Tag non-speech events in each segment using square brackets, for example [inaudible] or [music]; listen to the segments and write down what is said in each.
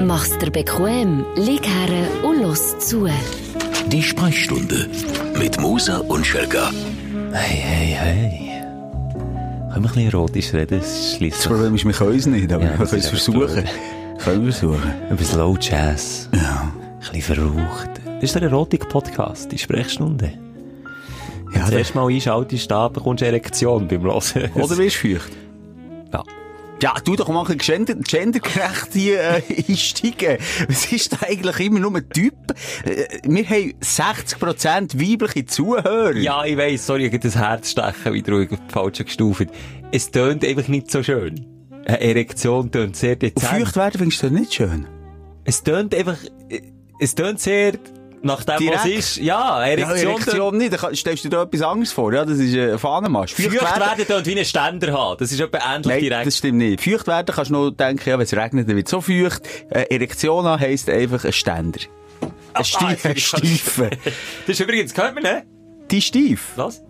Mach's dir bequem, lieg her und los zu. Die Sprechstunde mit Musa und Schelga. Hey, hey, hey. Können wir ein bisschen erotisch reden? Das schließt Das Problem ist, wir können es nicht, aber Ja, wir das können es das versuchen. Können wir versuchen. Ein bisschen Low Jazz. Ja. Ein bisschen verraucht. Das ist der Erotik-Podcast, die Sprechstunde. Ja, Das der, erste Mal einschaltest, da bekommst du eine Erektion beim Hören. oder wirst du feucht? Ja. Ja, tu doch mal ein gender, gendergerecht hier äh, [laughs] einsteigen. Was ist da eigentlich immer nur ein Typ? Äh, wir haben 60% weibliche Zuhörer. Ja, ich weiss, sorry, ich das Herzstechen wieder ruhig auf die falsche gestuft. Es tönt einfach nicht so schön. Eine Erektion tönt sehr Und dezent. feucht werden findest du nicht schön? Es tönt einfach, es tönt sehr nach dem, was ist. Ja, Ja, Erektion, Erektion nicht. Da stellst du dir da etwas anderes vor. Ja, das ist äh, ein Fahnenmast. Feucht werden tönt wie ein Ständer haben. Das ist etwa ähnlich Nein, direkt. das stimmt nicht. Feucht werden kannst du nur denken, ja, wenn es regnet, dann wird es so feucht. Äh, Erektion haben heisst einfach ein Ständer. Ein Stief, Ah, [laughs] ein Stiefen. [laughs] Das ist übrigens, gehört man, ne? Die Stief. Was?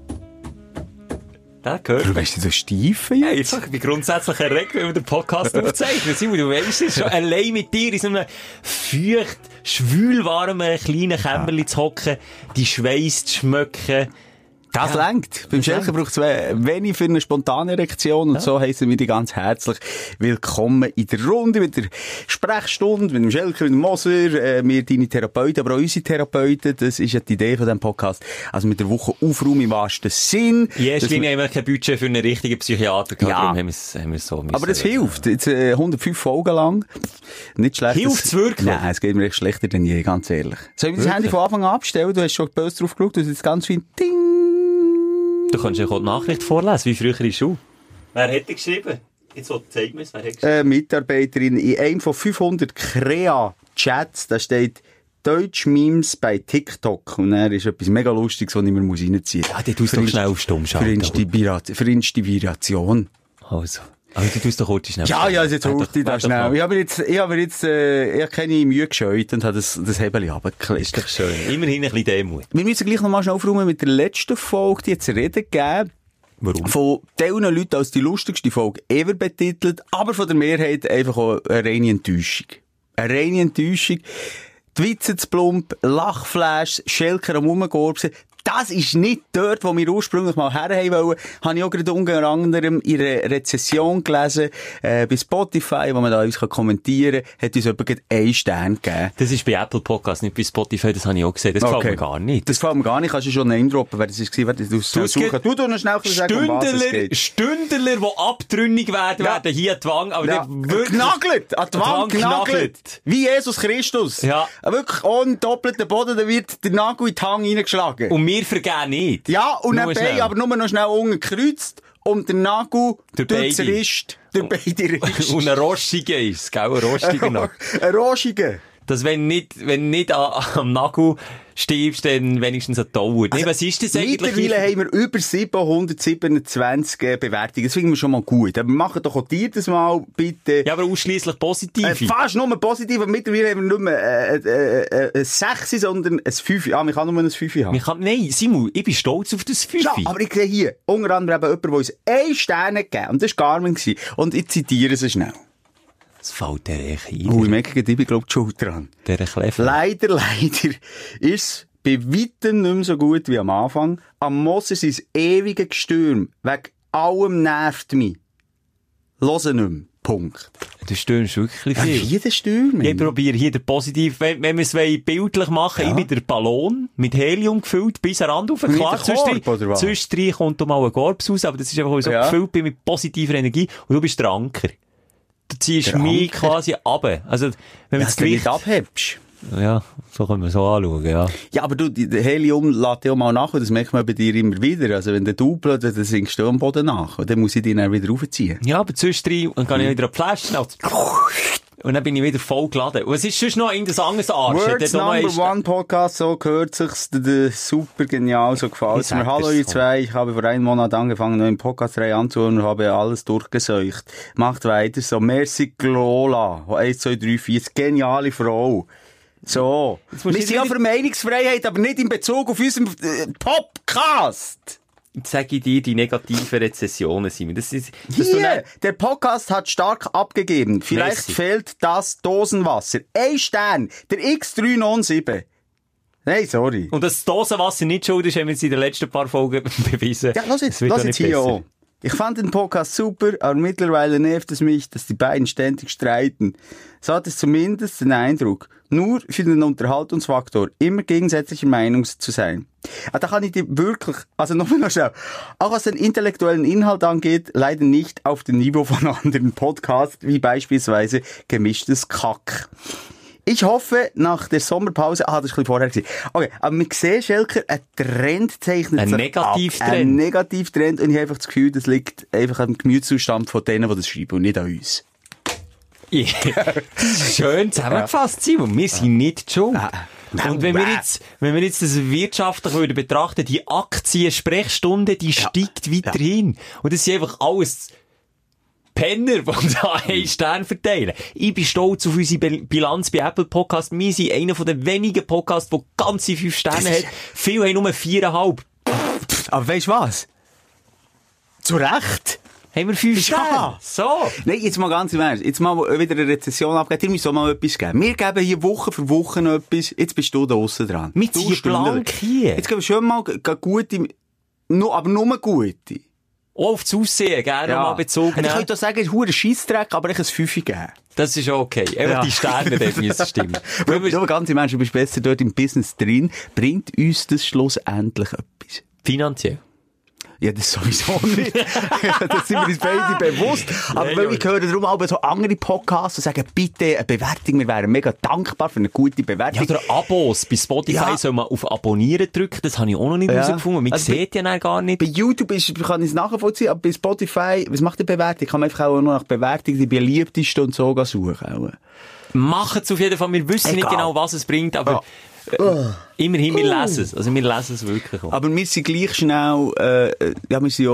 Der gehört Du weißt so Stiefen Hey, jetzt? ich bin grundsätzlich erregt, wenn wir den Podcast [laughs] aufzeichnen. Simon, du weißt es schon. Allein mit dir in so einem feucht, schwülwarmen kleinen Kämmerli zu hocken, die Schweiß zu schmecken. Das Ja. Beim Schelker braucht es wenig für eine spontane Erektion und so heissen wir dich ganz herzlich willkommen in der Runde mit der Sprechstunde mit dem Schelker und dem Moser, äh, wir deine Therapeuten, aber auch unsere Therapeuten. Das ist ja die Idee von diesem Podcast. Also mit der Woche Aufraum im wahrsten Sinn. In erster Dass Linie wir- haben wir kein Budget für einen richtigen Psychiater gehabt, Ja. darum haben wir es, es so aber müssen- das hilft. Jetzt, äh, 105 Folgen lang. Nicht schlecht. Hilft's Das- wirklich? Nein, es geht mir echt schlechter denn je, ganz ehrlich. Soll ich das Handy von Anfang an abstellen? Du hast schon böse drauf geschaut, du hast jetzt ganz viel Ding. Du kannst ja die Nachricht vorlesen, wie früher in der Schule. Wer hätte geschrieben? Jetzt zeig mir es, wer hat geschrieben? äh, Mitarbeiterin in einem von 500 Krea-Chats, da steht Deutsch-Memes bei TikTok. Und er ist etwas mega Lustiges, was ich mir reinziehen muss. Ja, die tust du doch schnell auf Stumm für Inspiration. Also. Aber du tust doch kurz schnell. Ja, ja, jetzt das doch schnell. Ich habe mir jetzt, ich habe mir jetzt, äh, ich keine Mühe gescheut und habe das, das Hebel Ist runtergeklickt. doch schön. Immerhin ein bisschen Demut. Wir müssen gleich nochmal schnell aufräumen mit der letzten Folge, die jetzt Reden gegeben. Warum? Von teilen Leuten als die lustigste Folge ever betitelt, aber von der Mehrheit einfach auch eine reine Enttäuschung. Eine reine Enttäuschung. Die Witze zu plump, Lachflash, Schelker am Rumgorbsen. Das ist nicht dort, wo wir ursprünglich mal her wollen. Habe ich auch gerade unter anderem in einer Rezession gelesen, äh, bei Spotify, wo man da uns kommentieren kann, hat uns gerade einen Stern gegeben. Das ist bei Apple Podcast, nicht bei Spotify, das habe ich auch gesehen. Das gefällt mir gar nicht. Das gefällt mir gar nicht. Kannst du schon Name droppen, wer das war? Wer das Du, Du, du noch schnell sagen, um was es geht. Stündler, die abtrünnig werden, Ja. werden hier Wange, aber Ja, wirklich... Genagelt! An die Wand genagelt! Wie Jesus Christus! Ja. Wirklich ohne doppelten Boden, da wird der Nagel in die Hang reingeschlagen. Und wir vergehen nicht. ja, und Nur schnell. aber nur noch schnell unten gekreuzt und der Nagel Durch durch. Rist, durch beide Rist. [laughs] Und ein rostiger ist, gell? Ein rostiger [laughs] Nagel. Ein Roschiger. Dass wenn nicht, wenn nicht an, [laughs] am Nagel stirbst, dann wenigstens ein Dauer. nee, was ist das eigentlich? Mittlerweile haben wir über 727 äh, Bewertungen. Das finden wir schon mal gut. Aber machen doch auch dir das mal, bitte. Ja, aber ausschliesslich positiv. Äh, fast nur positiv, aber mittlerweile haben wir nicht mehr äh, äh, äh, ein 6, sondern ein 5. Ah, man kann nur ein 5 haben. Kann, nein, Simon, ich bin stolz auf das Fünfe. Ja, aber ich sehe hier unter anderem eben jemanden, der uns einen Stern gegeben. Und das war gewesen. Und ich zitiere sie schnell. Es fällt der echt ein. Oh, ich merke, ich bin, glaube ich, Schuld dran. Der Kleffer. Leider, [laughs] leider ist es bei weitem nicht mehr so gut wie am Anfang. Am Moser sein ewige Gestürm wegen allem nervt mich. Hören nicht mehr. Punkt. Du stürmst wirklich Ja, viel. wie der Stürm? Ich probiere hier den positiv, wenn, wenn wir es bildlich machen, Ja. ich bin der Ballon mit Helium gefüllt bis den Rand was? zwischendrin kommt da mal ein Korb raus, aber das ist einfach, so Ja. gefüllt bin mit positiver Energie und du bist der Anker. Du ziehst mich quasi ab. Also, wenn Ja, das Gewicht, abhebst. ja, so können wir so anschauen, ja. Ja, aber du, die- Helium lädt ja mal nach und das merkt man bei dir immer wieder. Also wenn der Double, dann sinkst du am Boden nach und dann muss ich dich dann wieder raufziehen. Ja, aber zwischendrin, dann kann ich Mhm. wieder eine Flasche, [laughs] und dann bin ich wieder voll geladen. Und es ist sonst noch irgendein anderes Arsch. Words Number ist- One Podcast, so gehört sich's, super genial, so gefällt Ich mir. Hallo ihr zwei, ich habe vor einem Monat angefangen, neuen Podcast-Reihe anzuhören und habe alles durchgeseucht. Macht weiter so. Merci Glola, 1, 2, 3, 4, geniale Frau. So. Wir sind ja für Meinungsfreiheit, aber nicht in Bezug auf unseren äh, Podcast. Sage ich dir, die negativen Rezessionen sind. Das ist, dass du Hier, der Podcast hat stark abgegeben. Vielleicht Merci. fehlt das Dosenwasser. Ein Stern, der X397. Nein, sorry. und dass das Dosenwasser nicht schuld ist, haben wir in den letzten paar Folgen [laughs] bewiesen. Ja, lass jetzt, Das lass jetzt hier auch. Ich fand den Podcast super, aber mittlerweile nervt es mich, dass die beiden ständig streiten. So hat es zumindest den Eindruck, nur für den Unterhaltungsfaktor immer gegensätzlicher Meinung zu sein. Ah, da kann ich dir wirklich, also nochmal noch schnell, auch was den intellektuellen Inhalt angeht, leider nicht auf dem Niveau von [laughs] anderen Podcasts, wie beispielsweise gemischtes Kack. Ich hoffe, nach der Sommerpause, ah, das ist ein bisschen vorher gewesen. Okay, aber wir sehen, Schelker, ein Trend zeichnet Ein sich Negativtrend. ab. Ein Negativtrend. Und ich habe einfach das Gefühl, das liegt einfach am Gemütszustand von denen, die das schreiben und nicht an uns. Ja. Schön zusammengefasst, Simon. Wir sind nicht die schuld. Nein, Und wenn wir jetzt, wenn wir jetzt das wirtschaftlich würden betrachten, die Aktien-Sprechstunde, die steigt weiterhin. Und das sind einfach alles Penner, die da einen Stern verteilen. Ich bin stolz auf unsere Bil- Bilanz bei Apple Podcast. Wir sind einer von den wenigen Podcasts, der ganze fünf Sterne hat. Viele haben nur viereinhalb. Aber weißt du was? Zu Recht. Haben wir fünf Ja. Sterne? So. Nein, jetzt mal ganz im Ernst. Jetzt mal wieder eine Rezession abgeben. Ihr müsst auch mal etwas geben. Wir geben hier Woche für Woche noch etwas. Jetzt bist du da draussen dran. Du ziehen Stündler. blank hier. Jetzt geben wir schon mal gute, nur, aber nur gute. Auch auf das Aussehen, gerne mal bezogen. Ich nehmen. könnte auch sagen, es ist ein Scheissdreck, aber ich ein Fünfe geben. Das ist okay. Einfach Ja. die Sterne dort [laughs] müssen stimmen. Weil wir, aber ganz im Ernst, du bist besser dort im Business drin. Bringt uns das schlussendlich etwas? Finanziell. Ja, das sowieso nicht. [laughs] das sind wir uns beide bewusst. Aber weil aber- ich höre darum auch so andere Podcasts und sagen, bitte eine Bewertung. Wir wären mega dankbar für eine gute Ja, Bewertung. oder Abos. Bei Spotify Ja. soll man auf Abonnieren drücken. Das habe ich auch noch nicht Ja. herausgefunden. Man Also bei- sieht ja dann gar nicht. Bei YouTube ist, kann ich es nachvollziehen, aber bei Spotify, was macht die Bewertung? Kann man einfach auch noch nach Bewertung die beliebtesten und so suchen. Machen es auf jeden Fall. Wir wissen nicht Egal. genau, was es bringt, aber äh, immerhin, wir lesen es. Also wir lesen es wirklich auch. Aber wir sind gleich schnell, äh, ja, wir sind ja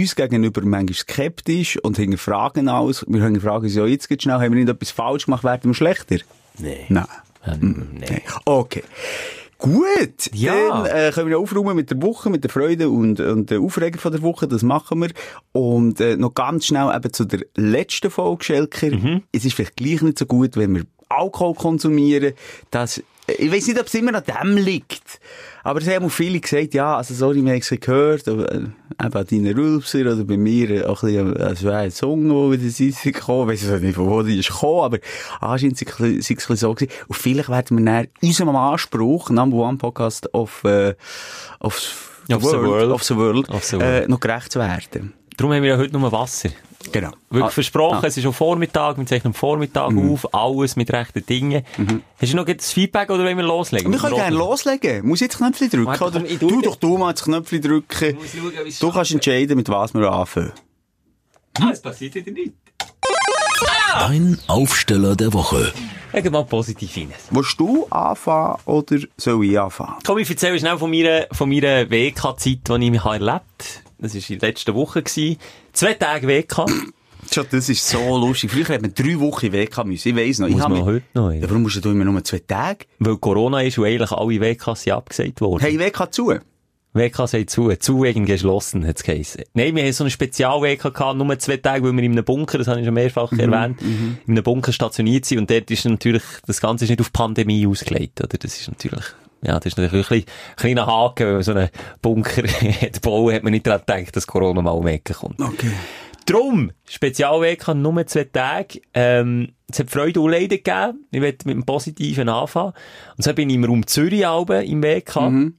uns gegenüber manchmal skeptisch und hinterfragen alles. Wir hinterfragen uns ja jetzt ganz schnell, haben wir nicht etwas falsch gemacht, werden wir schlechter? Nee. Nein. Ähm, nee. Okay. Gut, Ja. dann äh, können wir aufräumen mit der Woche, mit der Freude und, und der Aufreger von der Woche, das machen wir. Und äh, noch ganz schnell eben zu der letzten Folge, Schelker. Mhm. Es ist vielleicht gleich nicht so gut, wenn wir Alkohol konsumieren. Das, ich weiß nicht, ob es immer an dem liegt. Aber es haben auch viele gesagt, ja, also sorry, wir haben es gehört, aber, äh, eben an deinen Rülpser oder bei mir äh, auch ein bisschen, äh, ein Song, der wieder ist gekommen, ich weiß nicht, von wo die ist gekommen, aber anscheinend sei es ein bisschen- so gewesen. Und vielleicht werden wir dann unserem Anspruch, Number One Podcast of, äh, of, Of the world. of the world, Of the Äh, world. noch gerecht werden. Darum haben wir ja heute nur Wasser. Genau. Wirklich Ah, versprochen, ah. es ist schon Vormittag, wir zeichnen am Vormittag auf, alles mit rechten Dingen. Hast du noch das Feedback oder wollen wir loslegen? Wir können gerne loslegen. Muss ich jetzt Knöpfchen drücken? Warte, oder? Du tu- doch du mal das Knöpfchen drücken. schauen, Du kannst entscheiden, mit was wir anfangen. Ah, es passiert wieder nicht. Dein Aufsteller der Woche. Legen wir mal positiv rein. Willst du anfangen oder soll ich anfangen? Komm, ich erzähle schnell von meiner, von meiner WK-Zeit, die ich mich erlebt habe. Das war in der letzten Woche. Gewesen. Zwei Tage WK. Schon, das ist so lustig. Früher hat man drei Wochen weg müssen. Ich weiss noch. ich Muss hab man mich- heute noch, ja. Warum musst du immer nur zwei Tage? Weil Corona ist und eigentlich alle WKs sind abgesagt worden. Hey, WK zu. WK sagt zu, zu wegen geschlossen, hat es geheißen. Nein, wir haben so eine Spezial-WK gehabt, nur zwei Tage, weil wir in einem Bunker, das habe ich schon mehrfach erwähnt, in einem Bunker stationiert sind und dort ist natürlich, das Ganze ist nicht auf Pandemie ausgelegt, oder? Das ist natürlich, ja, das ist natürlich ein kleiner Haken, wenn man so einen Bunker [laughs] hat bauen, hat man nicht daran gedacht, dass Corona mal um die Ecke kommt. Okay. Drum, Spezialweg kann nur zwei Tage. Ähm, es hat Freude und Leiden gegeben. Ich werde mit dem Positiven anfangen. Und so bin ich im Raum Zürich Alben im Weg gehabt. Und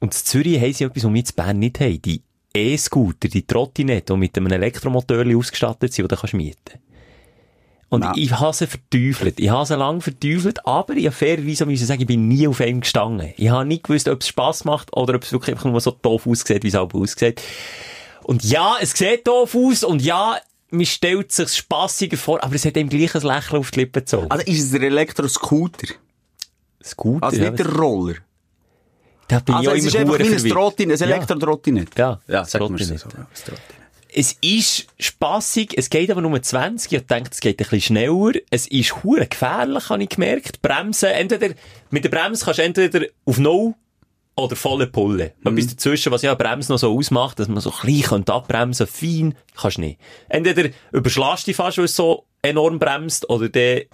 in Zürich haben sie etwas, was wir in Bern nicht haben. Die E-Scooter, die Trottinette, die mit einem Elektromotor ausgestattet sind, die du kannst mieten Und Nein. ich habe sie verteufelt. Ich habe sie lange verteufelt, aber ich habe fairerweise müssen sagen, ich bin nie auf einem gestanden. Ich habe nicht gewusst, ob es Spass macht oder ob es wirklich einfach nur so doof aussieht, wie es auch aussieht. Und ja, es sieht doof aus und ja, man stellt sich spassiger vor, aber es hat ihm gleich ein Lächeln auf die Lippen gezogen. Also ist es der Elektroscooter? Scooter, Also ja, nicht der Roller? da bin Also ich es auch ist immer einfach wie ein ein Ja. Elektrotrottinett. Ja, Ja, sag mir Trottinett. so. Ja. Es ist spassig, es geht aber nur 20. Ich denke, es geht ein bisschen schneller. Es ist hure gefährlich, habe ich gemerkt. Bremsen, entweder, mit der Bremse kannst du entweder auf Null oder volle Pulle. Etwas dazwischen, was ja Bremse noch so ausmacht, dass man so klein könnte abbremsen, fein, kannst du nicht. Entweder überschlägst du dich fast, weil es so enorm bremst, oder der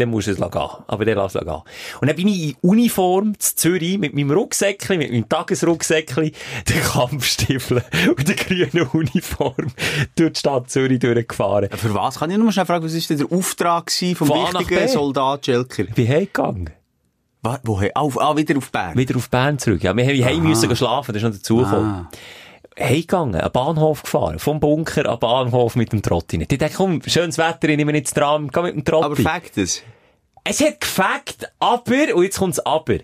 dann musst du es gehen. Aber dann lass es gehen. Und dann bin ich in Uniform zu Zürich mit meinem Rucksäckchen, mit meinem Tagesrucksäckchen, [laughs] den Kampfstiefeln und der grünen Uniform durch die Stadt Zürich durchgefahren. Für was? Kann ich nur mal schnell fragen, was war denn der Auftrag vom Von wichtigen. Soldat Schelker? Ich bin heimgegangen. Woher? Auf, ah, wieder auf Bern? Wieder auf Bern zurück. Ja, wir müssen gehen schlafen, das ist noch dazugekommen. Ah. Heimgegangen, einen Bahnhof gefahren, vom Bunker an Bahnhof mit dem Trottinett. Ich dachte, komm, schönes Wetter, ich nehme nicht das Tram, geh mit dem Trotti. Aber fakt es. Es hat gefackt, aber, und jetzt kommt's aber,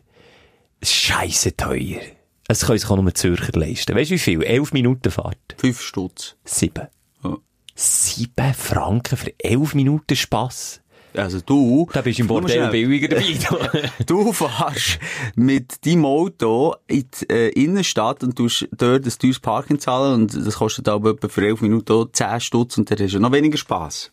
scheisse teuer. Es können sich auch nur Zürcher leisten. Weißt du wie viel? Elf Minuten Fahrt. Fünf Stutz. Sieben. Ja. Sieben Franken für elf Minuten Spass. Also du... Da bist du im Bordell billiger dabei. [laughs] Du fährst mit deinem Auto in die äh, Innenstadt und tust dort ein teures Parking zahlen und das kostet aber etwa für 11 Minuten auch 10 Stutz und dann hast du noch weniger Spass.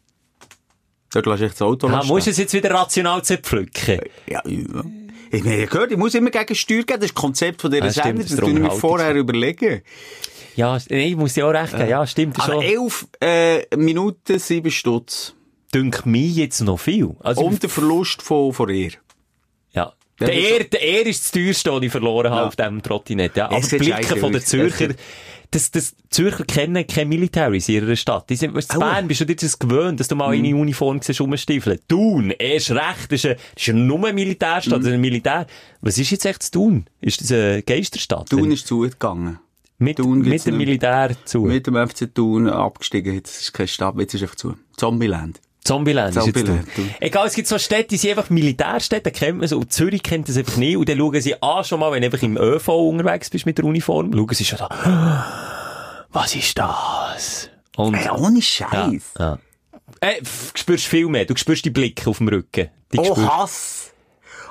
Dort lässt du das Auto stehen. musst du es jetzt wieder rational zerpflücken? Ja, ja. Ich meine, gehört, ich muss immer gegen Steuer geben. Das ist das Konzept von dieser Ah, stimmt, Sendung. das tue ich mir vorher überlegen. Ja, nee, ich muss dir auch recht geben. Ja, stimmt, Aber schon, 11 äh, Minuten, 7 Stutz. Dünkt mich jetzt noch viel. Also, Und der Verlust von, von ihr. ja. Der Er, der Er ist das teuerste, den ich verloren habe Ja. auf diesem Trottinett. Ja. Aber die Blicke von den. Zürcher, das, das, Zürcher kennen keine Militäris in ihrer Stadt. Die sind, weißt, in. Bern bist du dir das gewöhnt, dass du mal in Mhm. eine Uniform siehst, rumstiefeln. Thun, erst recht, das ist, eine, das ist nur Militärstadt, Mhm. ein Militär. Was ist jetzt echt zu Thun? Ist das eine Geisterstadt? Thun ist zugegangen. mit, mit dem. Militär zu. Mit dem FC Thun abgestiegen. Jetzt ist kein Stab, jetzt ist einfach zu. Zombieland. Zombieland ist jetzt Zombieland. Egal, es gibt so Städte, die sind einfach Militärstädte, kennt man so. Und Zürich kennt das einfach nicht. Und dann schauen sie an, schon mal, wenn du einfach im ÖV unterwegs bist mit der Uniform, schauen sie schon da, [gasps] was ist das? Und, Ey, ohne ja, Scheiß. ja. Äh, f- du spürst viel mehr. Du spürst die Blicke auf dem Rücken. Die Oh, spürst- Hass!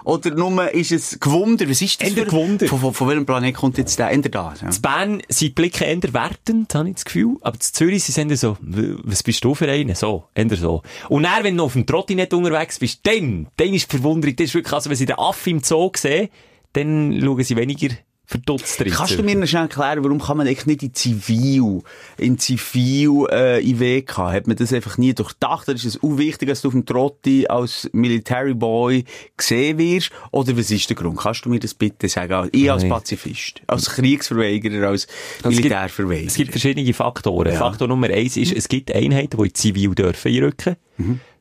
Oder nur ist es Gewunder? Was ist das Eher für... Von, von, von welchem Planet kommt jetzt der? Ender da. Ja. In Bern sind die Blicke eher wertend, habe ich das Gefühl. Aber in Zürich sie sind eher so, was bist du für einen? So, eher so. Und dann, wenn du auf dem Trottinett unterwegs bist, dann, dann ist die Verwunderung, das ist wirklich, also wenn sie den Affe im Zoo sehen, dann schauen sie weniger verdutzt drin. Kannst du mir noch schnell erklären, warum kann man eigentlich nicht in Zivil, in Zivil, äh, in WK? Hat man das einfach nie durchdacht? Oder ist es auch wichtig, dass du auf dem Trotti als Military Boy gesehen wirst? Oder was ist der Grund? Kannst du mir das bitte sagen? Ich als. Pazifist, als Kriegsverweigerer, als Militärverweigerer. Es gibt verschiedene Faktoren. Ja. Faktor Nummer eins ist, es gibt Einheiten, die in Zivil dürfen einrücken.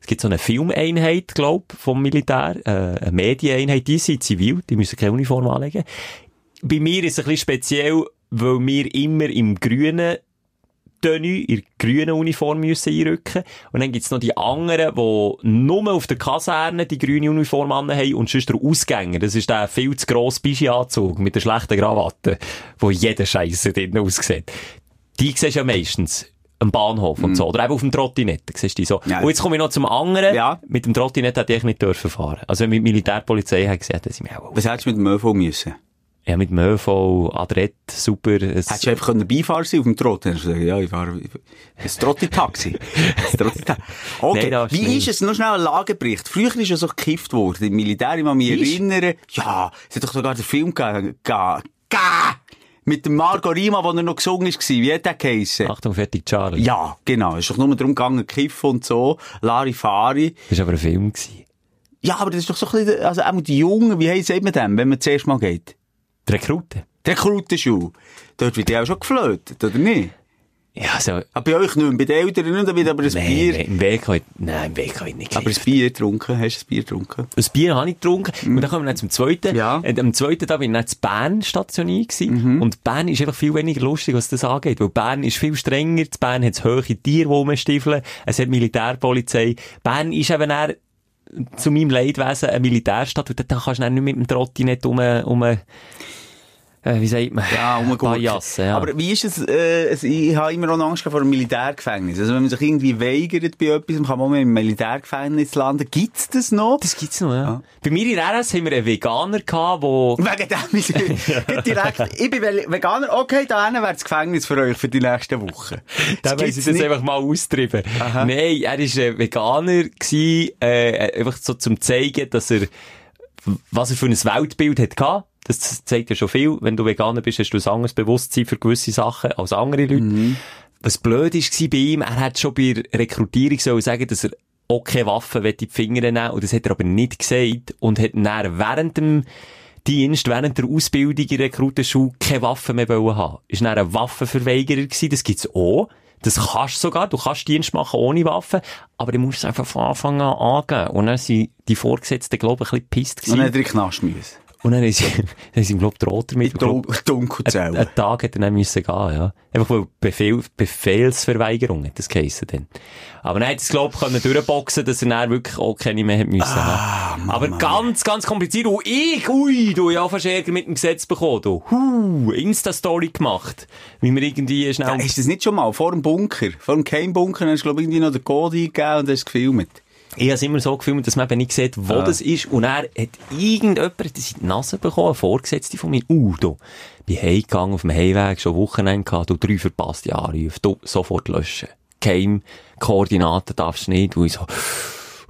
Es gibt so eine Filmeinheit, glaub, vom Militär, äh, eine Medieneinheit, die sind zivil, die müssen keine Uniform anlegen. Bei mir ist es ein bisschen speziell, weil wir immer im grünen Tenue, in grünen Uniform müssen einrücken. Und dann gibt's noch die anderen, die nur auf der Kaserne die grüne Uniform anhaben und sonst der Ausgänger. Das ist der viel zu grosse Bischi-Anzug mit der schlechten Krawatte, wo jeder Scheisse drin aussieht. Die siehst du ja meistens am Bahnhof und so. Oder eben auf dem Trottinett, siehst du die so. Ja. Und jetzt komme ich noch zum anderen. Ja. Mit dem Trottinett hätte ich nicht dürfen fahren. Also wenn mit Militärpolizei haben gesehen, dann sind wir auch. Was hättest du mit dem ÖV müssen? Ja, mit dem ÖV, Adrett, super. Es, Hättest du einfach können Beifahrer sein auf dem Trott? Dann hättest du gesagt, ja, ich fahre, ein Trotti-Taxi. Trotti-Taxi. [laughs] Okay, Nein, wie nicht. ist es? Nur schnell ein Lagebericht. Früher ist ja so gekifft worden. Im Militär, ich kann mich Ist? erinnern. Ja, es hat doch sogar den Film gegeben. Mit dem Marco Rima, wo er noch gesungen ist. Wie hat der geheissen? Achtung, fertig, Charlie. Ja, genau. Es ist doch nur darum gegangen, Kiffen und so. Larifari. Das war aber ein Film. Gewesen. Ja, aber das ist doch so ein bisschen, also auch die Jungen, wie heisst man dem, wenn man zuerst mal geht? Die Rekruten. Der Krautenschule. Dort wird ja auch schon geflötet, oder nicht? Ja, so. Ah, bei euch nicht, bei den Eltern nicht, da wird aber ein Nein, Bier. nein, im Weg habe ich, nein, im Weg ich nicht Aber ein Bier getrunken. Hast du ein Bier getrunken? Ein Bier habe ich getrunken. Und dann kommen wir dann zum zweiten. Ja. Und am zweiten Tag bin ich dann zu Bern stationiert gewesen. Und Bern ist einfach viel weniger lustig, was das angeht. Weil Bern ist viel strenger. Zu Bern hat es hohe Tiere, die rumstiefeln. Es hat Militärpolizei. Bern ist eben dann zu meinem Leidwesen eine Militärstadt. Und da kannst du dann nicht mit dem Trotti nicht um, um äh, wie sagt man? Ja, um Bajassen, ja. Aber wie ist es, äh, ich habe immer noch Angst vor einem Militärgefängnis. Also wenn man sich irgendwie weigert bei etwas, kann man mal im Militärgefängnis landen. Gibt's das noch? das gibt's noch, ja. Bei mir in RS haben wir einen Veganer gehabt, der [laughs] Wegen dem ist [laughs] [laughs] direkt, ich bin Ve- Veganer, okay, da wäre das Gefängnis für euch für die nächsten Wochen. Da Das weiss ich das nicht. einfach mal austrieben. Nein, er war ein Veganer, gewesen, äh, einfach so zum zeigen, dass er, was er für ein Weltbild hat gehabt. Das zeigt ja schon viel. Wenn du Veganer bist, hast du ein anderes Bewusstsein für gewisse Sachen als andere Leute. Mhm. Was blöd war bei ihm, er hat schon bei der Rekrutierung sollen sagen, dass er auch keine Waffen in die Finger nehmen Und das hat er aber nicht gesagt. Und hat dann während dem Dienst, während der Ausbildung in der Rekrutenschule keine Waffen mehr wollen haben. Ist dann ein Waffenverweigerer gewesen. Das gibt's auch. Das kannst du sogar. Du kannst Dienst machen ohne Waffen. Aber du musst es einfach von Anfang an angehen. Und dann sind die Vorgesetzten, glaube ich, ein bisschen pisst Und dann gewesen. hat er in den Knast müssen. Und dann ist, [laughs] ist ihm, glaube ich, droht damit. Dun dunkel Ein, zählen. ein Tag hätte er dann müssen gehen, ja. Einfach weil Befehl, Befehlsverweigerung hat das geheissen dann. Aber dann hat es, glaub ich, können durchboxen, dass er dann wirklich auch keine mehr hat müssen haben. Aber ganz, ganz kompliziert. Und ich, ui, du, ja, fast Ärger mit dem Gesetz bekommen, du. Huh, Insta-Story gemacht. Wie wir irgendwie schnell... Ja, ist das nicht schon mal vor dem Bunker? Vor dem Keimbunker hast du, glaube ich, irgendwie noch den Code eingegeben und hast gefilmt. Ich habe es immer so gefilmt, dass man eben nicht sieht, wo das ist. Und er hat irgendjemand das in die Nase bekommen, eine Vorgesetzte von mir. Uh, du, bin heimgegangen auf dem Heimweg, schon Wochenende gehabt, du drei verpasste Anrufe, du, sofort löschen. Kein Koordinaten darfst du nicht. Und ich so,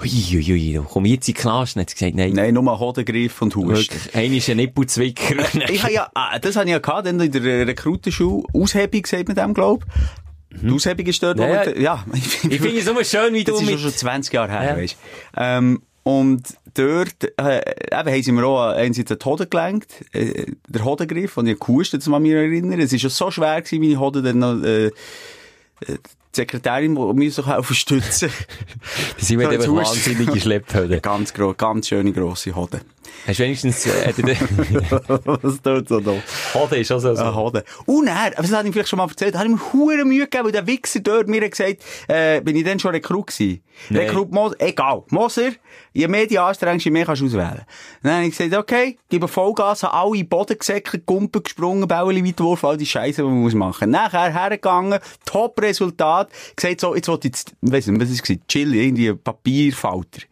ui, ui, ui, du, komm jetzt in die Knast. Und dann hat gesagt, nein, Nein, nur mal Hodengriff und Husten. einer ist ein Nippelzwicker. Ich habe ja, ah, das habe ich ja gehabt, dann in der Rekrutenschule. Aushebung, sagt man dem, glaub Die Aushebung ist dort, wo Ja, man, ja. ich finde es immer schön, wie Das du ist mit... schon schon 20 Jahre her, Ja. weisst ähm, Und dort, äh, eben, haben sie mir auch einerseits an die Hoden gelenkt, äh, der Hodengriff, und ich gehustet, das man mich erinnern. Es ist ja so schwer gewesen, meine Hoden dann noch, äh, äh, die Sekretärin muss sich helfen stützen. Die sind mir So, jetzt einfach Husten. wahnsinnig geschleppt heute. [laughs] ganz, ganz schöne grosse Hoden. Hast du wenigstens, äh, hat [laughs] Was tut so da? Hoden ist auch so, so. Hoden. Und er, das habe ich vielleicht schon mal erzählt, ich mir hure Mühe gegeben, weil der Wichser dort mir hat gesagt, äh, bin ich dann schon Rekrut gewesen? Nein. Rekrut Moser, egal. Moser, je mehr die anstrengst, je mehr kannst du auswählen. Dann habe ich gesagt, okay, gebe Vollgas, habe alle Boden gesäckert, Gumpen gesprungen, Bäueli weiterwurf, all die Scheiße, die man muss machen. Nachher hergegangen, Top-Resultat, gesagt so, jetzt wollte ich, weiss nicht, was ist es, Chill, irgendwie Papierfalter.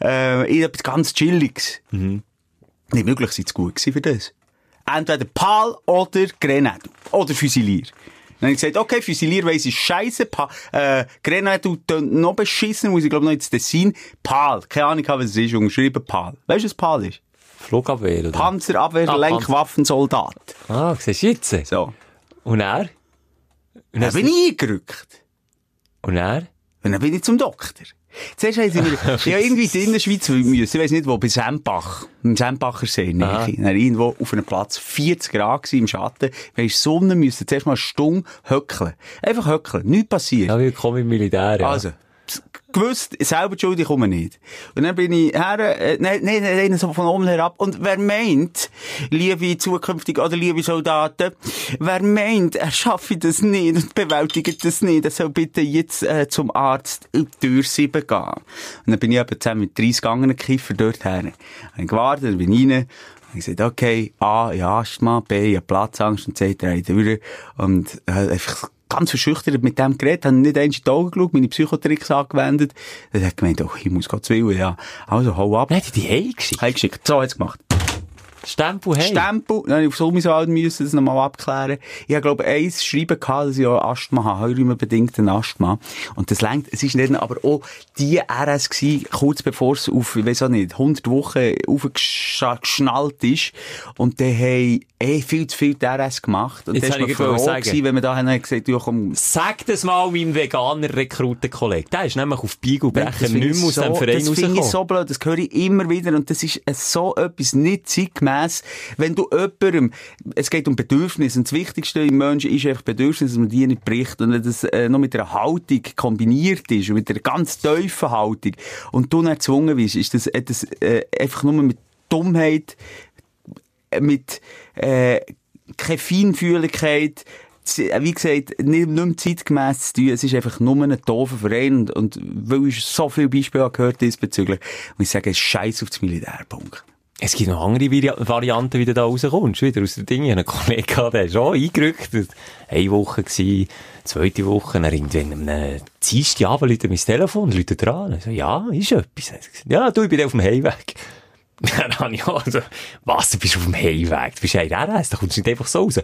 Äh, irgendetwas ganz Chilliges. Nicht möglich, sind sie gut gewesen für das. Entweder Pal oder Grenade. Oder Fusilier. Dann habe ich gesagt, okay, Fusilier weiss ich scheisse, pa äh, Grenade tönt noch beschissen, muss ich glaube noch ins Tessin. Pal. Keine Ahnung, was es ist, umgeschrieben Pal. Weißt du, was Pal ist? Flugabwehr, oder? Panzerabwehr, Ah, Lenkwaffensoldat. Ah, siehst du jetzt? So. Und er? Und Dann bin ich eingerückt. Und er? Und dann bin ich zum Doktor. Zuerst haben sie mir, [laughs] ja, irgendwie in der Schweiz müssen, ich weiss nicht wo, bei Sempach, im Sempacher See, nähe. Dann irgendwo auf einem Platz, 40 Grad gewesen, im Schatten. Haben Sonne müssen zuerst mal Stunde höckeln. Einfach höckeln. Nichts passiert. Ja, willkommen im Militär, ja. Also, gewusst, selber die Schuld, ich komme nicht. Und dann bin ich her, äh, nein, nein, nein, so von oben herab. Und wer meint, liebe zukünftige oder liebe Soldaten, wer meint, er schaffe das nicht und bewältigt das nicht, der soll bitte jetzt äh, zum Arzt in die Tür 7 gehen. Und dann bin ich etwa zusammen mit 30 gegangenen Kiffer dort her. Habe ich gewartet, bin ich rein. Ich gesagt, okay, A, ja, Asthma, B, ich habe Platzangst und C, drei durch. Und äh, einfach ganz verschüchtert mit dem geredet, habe nicht eins in die Augen geschaut, meine Psychotricks angewendet. Dann hat gemeint, oh, ich muss Gott willen, ja. Also, hau ab. Dann hat er die heimgeschickt. Heimgeschickt. So hat's gemacht. Stempel heim. Stempel, dann auf Summiswald müssen das nochmal abklären. Ich habe, glaube eins schreiben gehabt, dass ich auch Asthma habe, heurümenbedingten Asthma. Und das längt, es ist dann aber auch die RS gewesen, kurz bevor es auf, ich weiß auch nicht, 100 Wochen aufgeschnallt ist. Und dann haben eh viel zu viel RS gemacht. Und Jetzt das war ich froh gewesen, wenn man da gesagt, ja, komm, Sag das mal meinem veganer Rekrutenkollegen. Der ist nämlich auf Bieg und Das Brechen finde nicht ich mehr aus so- dem Verein Das finde ich rausgekommen. so blöd, das höre ich immer wieder und das ist äh, so etwas nicht zeitgemäss. Wenn du jemandem, es geht um Bedürfnisse und das Wichtigste im Menschen ist einfach Bedürfnis, dass man die nicht bricht und wenn das äh, noch mit einer Haltung kombiniert ist und mit einer ganz tiefen Haltung und du nicht gezwungen bist, ist das, das äh, einfach nur mit Dummheit, mit äh, keine Feinfühligkeit, äh, wie gesagt, nicht, nicht mehr zeitgemäss zu tun. Es ist einfach nur ein doofer Verein. Und, und weil ich so viele Beispiele gehört diesbezüglich, muss ich ist scheiß auf das Militärpunkt. Es gibt noch andere Vari Varianten, wie du da rauskommst. Wieder aus der Dinge. Ich hatte einen Kollegen, gehabt, der ist auch eingerückt. Eine Woche gewesen, zweite Woche, dann irgendwann am äh, Dienstagabend läutet mein Telefon, läutet dran. Ich so, ja, ist etwas. Ja, du, ich bin auf dem Heimweg. [laughs] Dann habe ich auch so, was, du bist auf dem Heimweg? Du bist ja in RS, da kommst du nicht einfach so raus.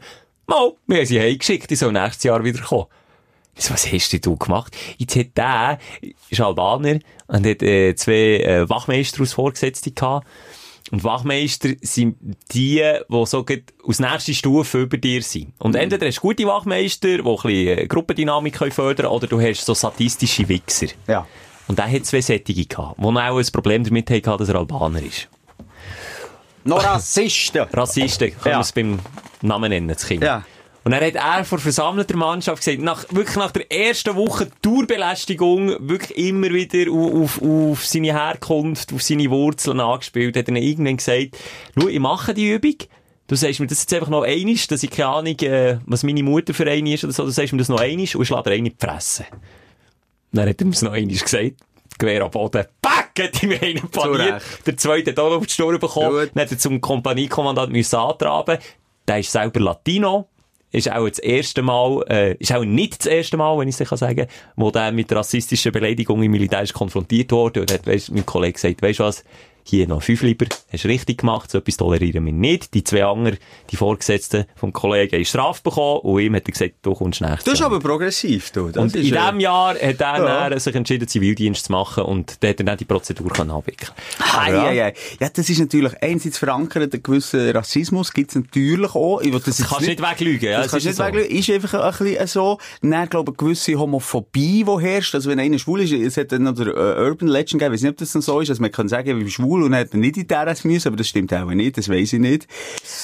Mal, wir haben sie heimgeschickt, die soll nächstes Jahr wieder kommen. Ich so, was hast du gemacht? Jetzt hat der, ist Albaner, und hat äh, zwei äh, Wachmeister als Vorgesetzte gehabt. Und Wachmeister sind die, die so aus nächster Stufe über dir sind. Und Mhm. entweder hast du gute Wachmeister, die ein bisschen äh, Gruppendynamik können fördern oder du hast so sadistische Wichser. Ja. Und er hat zwei Sättige gehabt, die auch ein Problem damit hatten, dass er Albaner ist. Noch Rassisten. Rassisten, können Ja. wir es beim Namen nennen, das Kind. Ja. Und dann hat er vor versammelter Mannschaft gesagt, nach, wirklich nach der ersten Woche Tourbelästigung, wirklich immer wieder auf, auf, auf seine Herkunft, auf seine Wurzeln angespielt, hat er dann irgendwann gesagt, schau, ich mache die Übung, du sagst mir das jetzt einfach noch einisch, dass ich keine Ahnung, äh, was meine Mutter für eine ist oder so, du sagst mir das noch einisch und ich schlage dir eine in die Fresse. Dann hat er mir es noch einisch gesagt. Gewehr am Boden. Pack! Hat ihm einen paniert. Der zweite hat auch noch auf die Stirn bekommen. Gut. Dann hat er zum Kompaniekommandant müssen antraben. Der ist selber Latino. Ist auch das erste Mal, äh, ist auch nicht das erste Mal, wenn ich es sagen kann, wo der mit rassistischen Beleidigungen im Militär ist konfrontiert wurde. Und hat, weißt, mein Kollege gesagt, weisst du was? Hier noch fünf lieber. Hast richtig gemacht. So etwas tolerieren wir nicht. Die zwei anderen, die Vorgesetzten vom Kollegen, haben Strafe bekommen. Und ihm hat er gesagt, du kommst nächstes bist Jahr. aber progressiv, du. Das Und ist, in äh, diesem Jahr hat er Ja. dann sich entschieden, Zivildienst zu machen und dann hat er dann die Prozedur können abwickeln Aber ei, ei. Ja, das ist natürlich einerseits verankert, ein gewisser Rassismus gibt's natürlich auch. Ich das jetzt kannst du nicht weglügen, ja, Das es kannst ist nicht so. weglügen. Ist einfach ein bisschen so. Dann, glaube ich, eine gewisse Homophobie, die herrscht. Also, wenn einer schwul ist, es hat dann noch der äh, Urban Legend gegeben, ich weiß nicht, ob das noch so ist, dass man kann sagen, ich bin schwul und dann hat man nicht in die RS müssen, aber das stimmt auch nicht, das weiß ich nicht.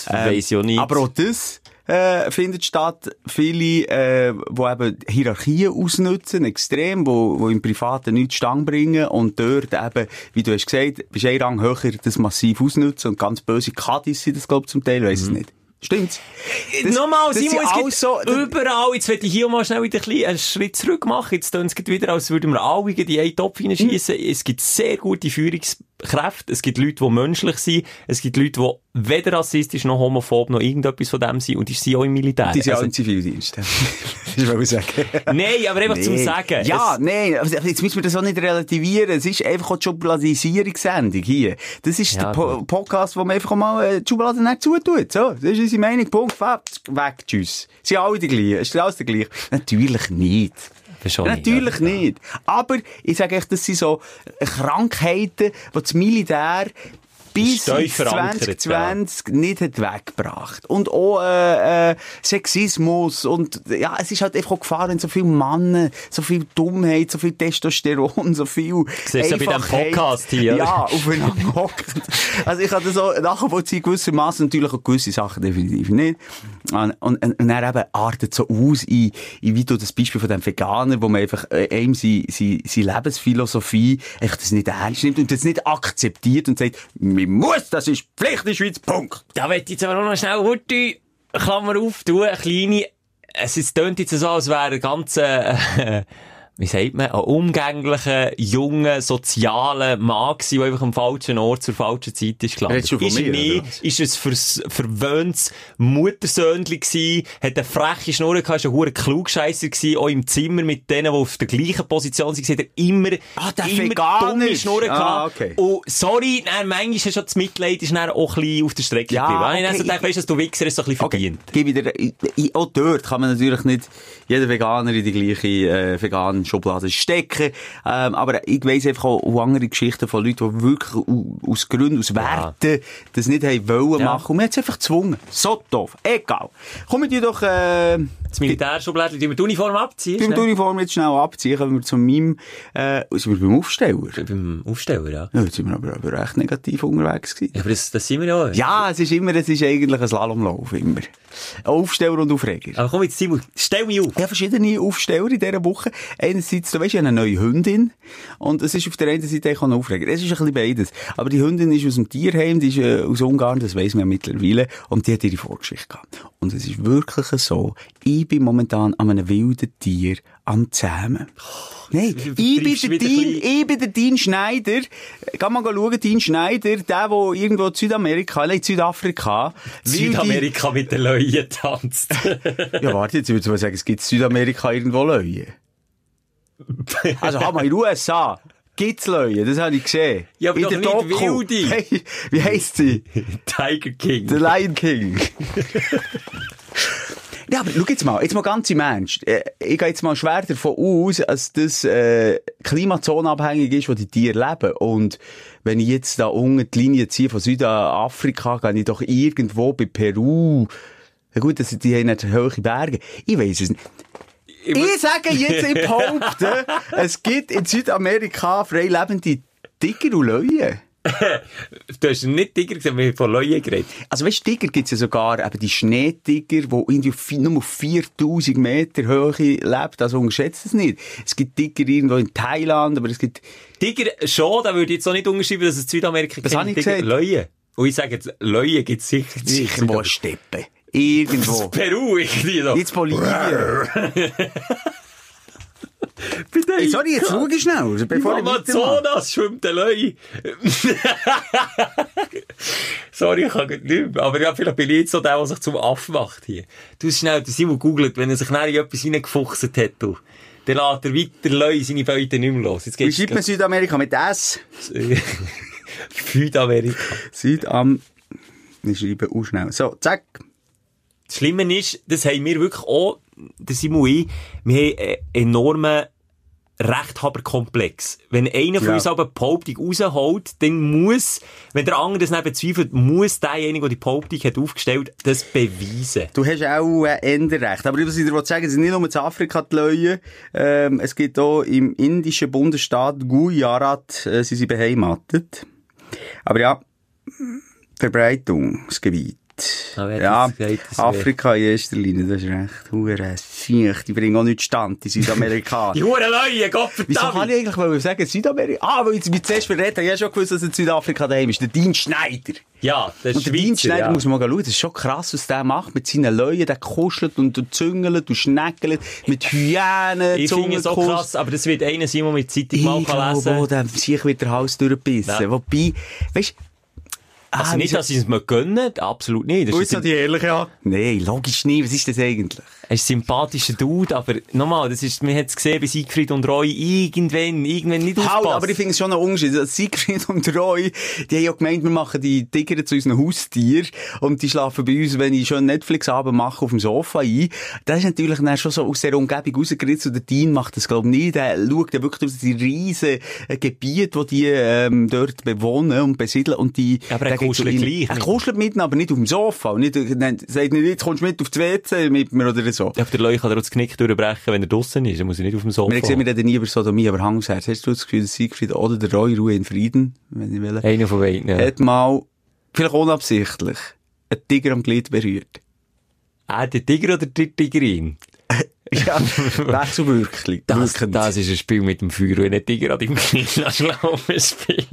Ähm, weiss ich auch nicht. Aber auch das, äh, findet statt. Viele, äh, wo eben Hierarchien ausnutzen, extrem, wo, wo im Privaten nichts Stang bringen und dort eben, wie du hast gesagt, bist ein Rang höher, das massiv ausnutzen und ganz böse Kadis sind das, glaube ich, zum Teil, weiss es nicht. Stimmt's? Das- Nochmal, das Simon, es so- überall, jetzt werde ich hier mal schnell wieder einen Schritt zurück machen. Jetzt tun es wieder, als würden wir alle in die einen Topf hineinschiessen. Mhm. Es gibt sehr gute Führungskräfte. Es gibt Leute, die menschlich sind. Es gibt Leute, die weder rassistisch noch homophob noch irgendetwas von dem sind. Und die sind auch im Militär. Die sind auch Also- im Zivildienst. das will ich sagen. Nein, aber einfach zum Nee. Sagen. Ja, nein, jetzt müssen wir das auch nicht relativieren. Es ist einfach auch die Schubladisierungssendung hier. Das ist Ja, der po gut. Podcast, wo man einfach mal äh, die Schublade nicht zutut. So, das ist unsere Meinung. Punkt, Fab, weg, tschüss. Sie sind alle die gleichen. Ist alles der gleiche. Natürlich nicht. Schon nicht, Natürlich ja. nicht. Aber ich sage echt, das sind so Krankheiten, die das Militär bis Steif ins verankert, 2020 nicht hat weggebracht. Und auch äh, äh, Sexismus und ja, es ist halt einfach auch Gefahr, wenn so viele Männer, so viel Dummheit, so viel Testosteron, so viel Siehst du ja bei diesem Podcast hier? Ja, aufeinander [laughs] hocken. Also ich das auch nachvollziehen, gewissermaßen natürlich auch gewisse Sachen definitiv nicht. Und, und, und dann eben artet so aus in, in wie du das Beispiel von dem Veganer, wo man einfach äh, einem seine, seine, seine Lebensphilosophie einfach das nicht ernst nimmt und das nicht akzeptiert und sagt, man muss, das ist Pflicht in der Schweiz, Punkt. Da ich jetzt aber auch noch schnell Hurti, Klammer auf, tun, eine kleine, es ist, tönt jetzt so, als wäre ein ganz, äh, [laughs] wie sagt man, ein umgänglicher, junger, sozialer Mann gewesen, der einfach am falschen Ort zur falschen Zeit ist gelandet. Ist mir, nicht, ist es vers verwöhntes Muttersöhnchen gewesen, hat eine freche Schnurre gehabt, ist ein hoher Klugscheisser gewesen, auch im Zimmer mit denen, die auf der gleichen Position sind, hat er immer, Ah, der immer dumme Schnurre Ah, gehabt. okay. Und sorry, dann, manchmal ist schon das Mitleid ist dann auch ein bisschen auf der Strecke Ja, geblieben. Ich okay. dann so denke, weißt du, dass du Wichser ist so ein bisschen verdient. Gib ich ich, ich, auch dort kann man natürlich nicht jeder Veganer in die gleiche äh, veganen Schublade stecken. Ähm, aber ich weiss einfach auch, andere Geschichten von Leuten, die wirklich au- aus Gründen, aus Werten das nicht haben wollen Ja. machen. Und man hat es einfach gezwungen. So doof. Egal. Kommen wir doch äh, Das Militärschublädchen, die wir die Uniform abziehen. beim schnell. Uniform jetzt schnell abziehen. Kommen wir zu meinem, äh, sind wir beim Aufsteller. Beim Aufsteller, ja. Ja, jetzt sind wir aber, aber recht negativ unterwegs gewesen. Ja, aber das, das sind wir ja. Ja, es ist immer, es ist eigentlich ein Slalomlauf, immer. Aufsteller und Aufreger. Aber komm jetzt, Simon, stell mich auf. Ich habe verschiedene Aufsteller in dieser Woche. Einerseits, du weisst, ich habe eine neue Hündin. Und es ist auf der einen Seite auch ein Aufreger. Es ist ein bisschen beides. Aber die Hündin ist aus dem Tierheim, die ist äh, aus Ungarn, das weiss man ja mittlerweile. Und die hat ihre Vorgeschichte gehabt. Und es ist wirklich so, ich bin momentan an einem wilden Tier am Zähmen. Nein, ich bin, der Dean, ich bin der Dean Schneider. Geh mal schauen, Dean Schneider, der, der irgendwo in Südamerika, nein, in Südafrika, [laughs] Südamerika mit den Leuten tanzt. [laughs] ja, warte, jetzt würde ich mal sagen, es gibt in Südamerika irgendwo Löwen. [laughs] Also, haben wir in den USA. Gibt's Löwen, das habe ich gesehen. Ja, aber in doch der nicht Doku. wilde. Hey, wie heisst sie? Tiger King. Der Lion King. Ja, aber schau jetzt mal, jetzt mal ganz im Ernst. Äh, Ich gehe jetzt mal schwer davon aus, dass das äh, klimazonenabhängig ist, wo die Tiere leben. Und wenn ich jetzt da unten die Linie ziehe von Südafrika, gehe ich doch irgendwo bei Peru. Ja gut, das, die haben nicht hohe Berge. Ich weiß es nicht. Ich sage jetzt, ich [laughs] behaupte, es gibt in Südamerika frei lebende Tiger und Löwen. [laughs] Du hast nicht Tiger gesehen, wir haben von Leuen geredet. Also weißt du, Tiger gibt's ja sogar eben die Schneetiger, die irgendwie auf, nur auf 4000 Meter Höhe lebt. Also unterschätzt es nicht. Es gibt Tiger irgendwo in Thailand, aber es gibt... Tiger schon, da würde ich jetzt auch nicht unterschreiben, dass es Südamerika Was keine habe ich Tiger- gesagt? Leuen. Und ich sage jetzt, Leuen gibt es sicher nicht. Irgendwo Steppe. Irgendwo. [laughs] Peru, irgendwie so. Jetzt Bolivien. [laughs] Hey, sorry, jetzt schau ich schnell, bevor Im ich. Amazonas schwimmt der Löwe. [laughs] Sorry, ich kann nicht mehr. Aber ja, vielleicht bin ich jetzt so der, der sich zum Aff macht hier. Du hast schnell, der Simon googelt, wenn er sich nachher in etwas reingefuchst hat, du. Dann lässt er weiter Löwe seine Beute nicht mehr los. Jetzt Wie schreibt man Südamerika mit S? [laughs] Südamerika. Südam... Ich schreibe auch schnell. So, zack. Das Schlimme ist, das haben wir wirklich auch, der Simon und ich, wir haben einen enormen Rechthaberkomplex. Wenn einer von Ja. uns aber eine Behauptung rausholt, dann muss, wenn der andere das nicht bezweifelt, muss derjenige, der die Behauptung hat aufgestellt, das beweisen. Du hast auch äh, Enderrecht. Aber was ich dir sagen es sind nicht nur in Afrika die Löwen. Ähm, es gibt auch im indischen Bundesstaat Gujarat, äh, sind sie beheimatet. Aber ja, Verbreitungsgebiet. Ah, Ja, Afrika in erster Linie, das ist recht. Hure Viech, die bringen auch nicht stand, die Südamerikaner. [laughs] Die Huren Leute, Gott Wieso kann ich eigentlich wollen sagen, Südamerika? Ah, weil ich mich zuerst verrät, ich ja schon gewusst, dass in Südafrika daheim ist. Der Dean Schneider. Ja, das Und ist der Dean Schneider ja. muss man mal schauen. Das ist schon krass, was der macht mit seinen Leuten. Der kuschelt und und züngelt und schneckelt mit Hyänen, Ich finde es so krass, aber das wird einer sein, der mit Zeitung mal Ich kann glaube, lesen auch, der sich wieder den Hals durchbissen. Ja. Wobei, weißt Also Ah, nicht, dass sie es mir gönnen, absolut nicht. Das ist, jetzt die ehrliche Art? Nein, logisch nicht. Was ist das eigentlich? Er ist ein sympathischer Dude, aber nochmal, das ist, man hat es gesehen bei Siegfried und Roy, irgendwann, irgendwann nicht Halt, aufpassen. aber ich finde es schon ein Unterschied. Also Siegfried [laughs] und Roy, die haben ja gemeint, wir machen die Tiger zu unseren Haustieren und die schlafen bei uns, wenn ich schon Netflix-Abend mache, auf dem Sofa ein. Das ist natürlich dann schon so aus der Umgebung rausgeritzt und der Dean macht das, glaube ich, nicht. Der schaut ja wirklich aus die riesen äh, Gebiete, die die ähm, dort bewohnen und besiedeln und die... Aber er kuschelt gleich Er kuschelt mit, aber nicht auf dem Sofa. Und Nicht, nein, sagt nicht, jetzt kommst du mit auf die WC mit mir oder so. Ja, der Leu kann dir auch das Knick durchbrechen, wenn er draussen ist. Er muss nicht auf dem Sofa. Wir gesehen, wir reden nie über Sodomie, aber aufs Herz. Hast du das Gefühl, dass Siegfried oder der Roy Ruhe in Frieden, wenn ich will, Einer von beiden. Ja. hat mal, vielleicht unabsichtlich, einen Tiger am Glied berührt. Ah, der Tiger oder die Tigerin? [laughs] Ja. Das, Wirkend. das ist ein Spiel mit dem Feuer, wenn ein Tiger an deinem Knie schlaufen spielen.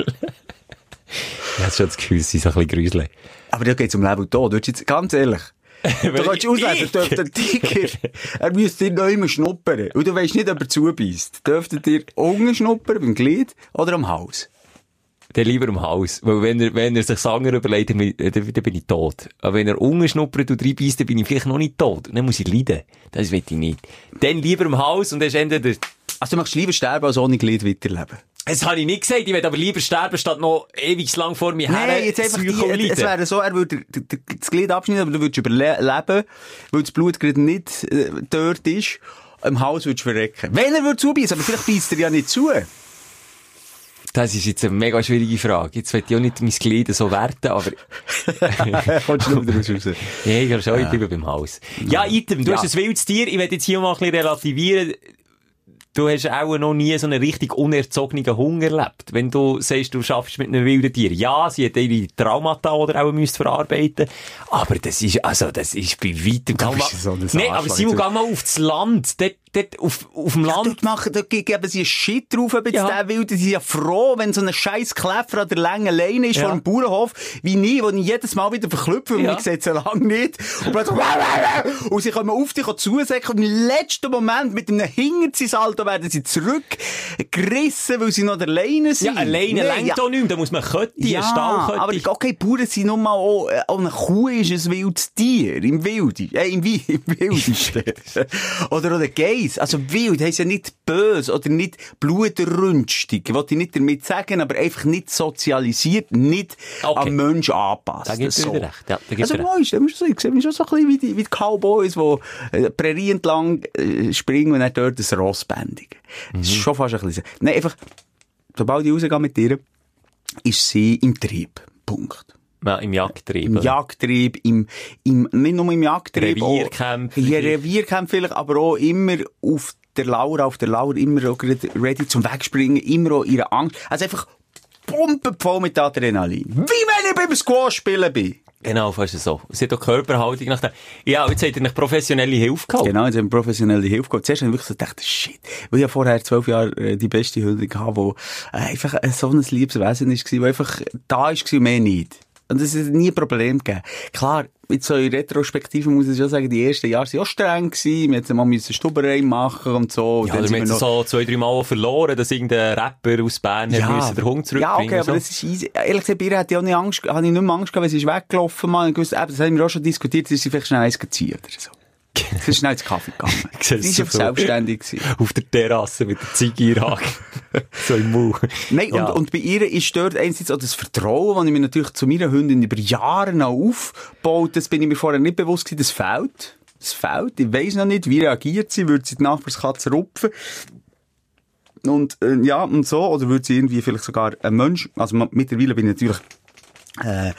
Ich habe schon das Gefühl, sie ist ein bisschen gruselig. Aber da geht's um Leben und Tod. Du jetzt, ganz ehrlich. Du Weil kannst auslesen, dürfte der Tiger, er müsste dir noch immer schnuppern. Und du weißt nicht, ob er zubeißt. Dürfte dir unten schnuppern, beim Glied oder am Hals? Der lieber am Haus. Weil wenn er, wenn er sich Sanger überlegt, dann, bin- dann, dann bin ich tot. Aber wenn er ungeschnuppert und reinbeißt, dann bin ich vielleicht noch nicht tot. Dann muss ich leiden. Das will ich nicht. Dann lieber am Haus und dann ist entweder, Also du möchtest lieber sterben, als ohne Glied weiterleben. Das habe ich nicht gesagt, ich will aber lieber sterben, statt noch ewig lang vor mir her. Nein, jetzt einfach die, es wäre so, er würde das Glied abschneiden, aber du würdest überleben, weil das Blut gerade nicht äh, dort ist. Im Haus würdest du verrecken. Wenn er würde zubeißen, aber vielleicht beißt er ja nicht zu. Das ist jetzt eine mega schwierige Frage. Jetzt will ich auch nicht mein Glied so werten, aber [laughs] Kommst du wieder raus? [laughs] Ja, ich glaube schon, ich bleibe beim Haus. Ja, Item, du Ja. hast ein wildes Tier. Ich werde jetzt hier mal ein bisschen relativieren. Du hast auch noch nie so einen richtig unerzogenen Hunger erlebt. Wenn du sagst, du schaffst mit einem wilden Tier. Ja, sie hat ihre Traumata oder auch müsst verarbeiten. Aber das ist, also, das ist bei weitem... Mal- so ein Nee, aber. Simon, geh mal aufs Land. Dort, dort, auf, auf dem Land. Dort, machen, dort geben sie einen Shit drauf, ob jetzt Ja. der will. Die sind ja froh, wenn so ein scheiß Kläffer an der langen Leine ist Ja. vor dem Bauernhof, wie nie, wo ich jedes Mal wieder verklüpfe, weil Ja. sieht es ja lange nicht. Und plötzlich, [laughs] und sie kommen auf dich zusäcken und im letzten Moment mit einem Hinterzisalto werden sie zurückgerissen, weil sie noch der Leine sind. ja, alleine Nee, ja. auch nicht mehr. Da muss man Kötti, Ja, eine Stahlkötti. aber okay, Bauern sind nun mal auch, äh, auch eine Kuh ist ein wildes Tier, im Wilde, äh, im, Wi- [laughs] im Wildesten. [laughs] Oder auch der Geiss weiss, also wild heisst ja nicht böse oder nicht blutrünstig, wollte ich nicht damit sagen, aber einfach nicht sozialisiert, nicht Okay. am Mensch angepasst. Da gibt so. recht. Ja, da Also, weißt du, ich sehe mich schon so ein bisschen wie die, wie die Cowboys, die äh, Prärie entlang äh, springen und dann dort das Ross bändigen. Das ist schon fast ein bisschen so. Nein, einfach, sobald ich rausgehe mit ihr, ist sie im Trieb. Punkt. Im Jagdtrieb. Im? Jagdtrieb, im, im, nicht nur im Jagdtrieb. Revierkämpfe. Auch, ja, Revierkämpfe vielleicht, aber auch immer auf der Lauer, auf der Lauer, immer auch gerade ready zum Wegspringen, immer auch ihre Angst. Also einfach pumpenvoll mit Adrenalin. Wie wenn ich beim Squash spielen bin. Genau, fast so. Sie hat auch Körperhaltung nach dem. Ja, jetzt hat er nicht professionelle Hilfe gehabt. Genau, jetzt haben wir professionelle Hilfe gehabt. Zuerst habe ich wirklich so gedacht, shit. Weil ich ja vorher zwölf Jahre äh, die beste Hündin hatte, wo äh, einfach so ein liebes Wesen war, die einfach da war mehr nicht. Und das hat nie ein Problem gegeben. Klar, jetzt so in Retrospektive muss ich schon sagen, die ersten Jahre waren auch streng gewesen. Wir mussten mal müssen Stubenrein machen und so. Und Ja, dann sind wir haben es so zwei, drei Mal verloren, dass irgendein Rapper aus Bern ja, müssen den Hund ja, zurückbringen okay, aber so. das ist easy. Ehrlich gesagt, bei ihr hatte ich auch nicht Angst, habe ich nicht mehr Angst gehabt, weil sie ist weggelaufen, mal. Gewusst, eben, das haben wir auch schon diskutiert, dass sie vielleicht schnell eins geziehen oder so. Sie ist schnell ins Kaffee gegangen. Sie ist so einfach selbstständig gewesen. Auf der Terrasse mit der Hand. [laughs] so im Mund. Nein, Ja. und, und bei ihr ist dort einerseits auch das Vertrauen, das ich mir natürlich zu meiner Hündin über Jahre noch aufgebaut Das bin ich mir vorher nicht bewusst gewesen, das fehlt. Das fehlt. Ich weiss noch nicht, wie reagiert sie, würde sie die Nachbarskatze rupfen. Und, äh, ja, und so, oder würde sie irgendwie vielleicht sogar ein Mensch, also mittlerweile bin ich natürlich, äh,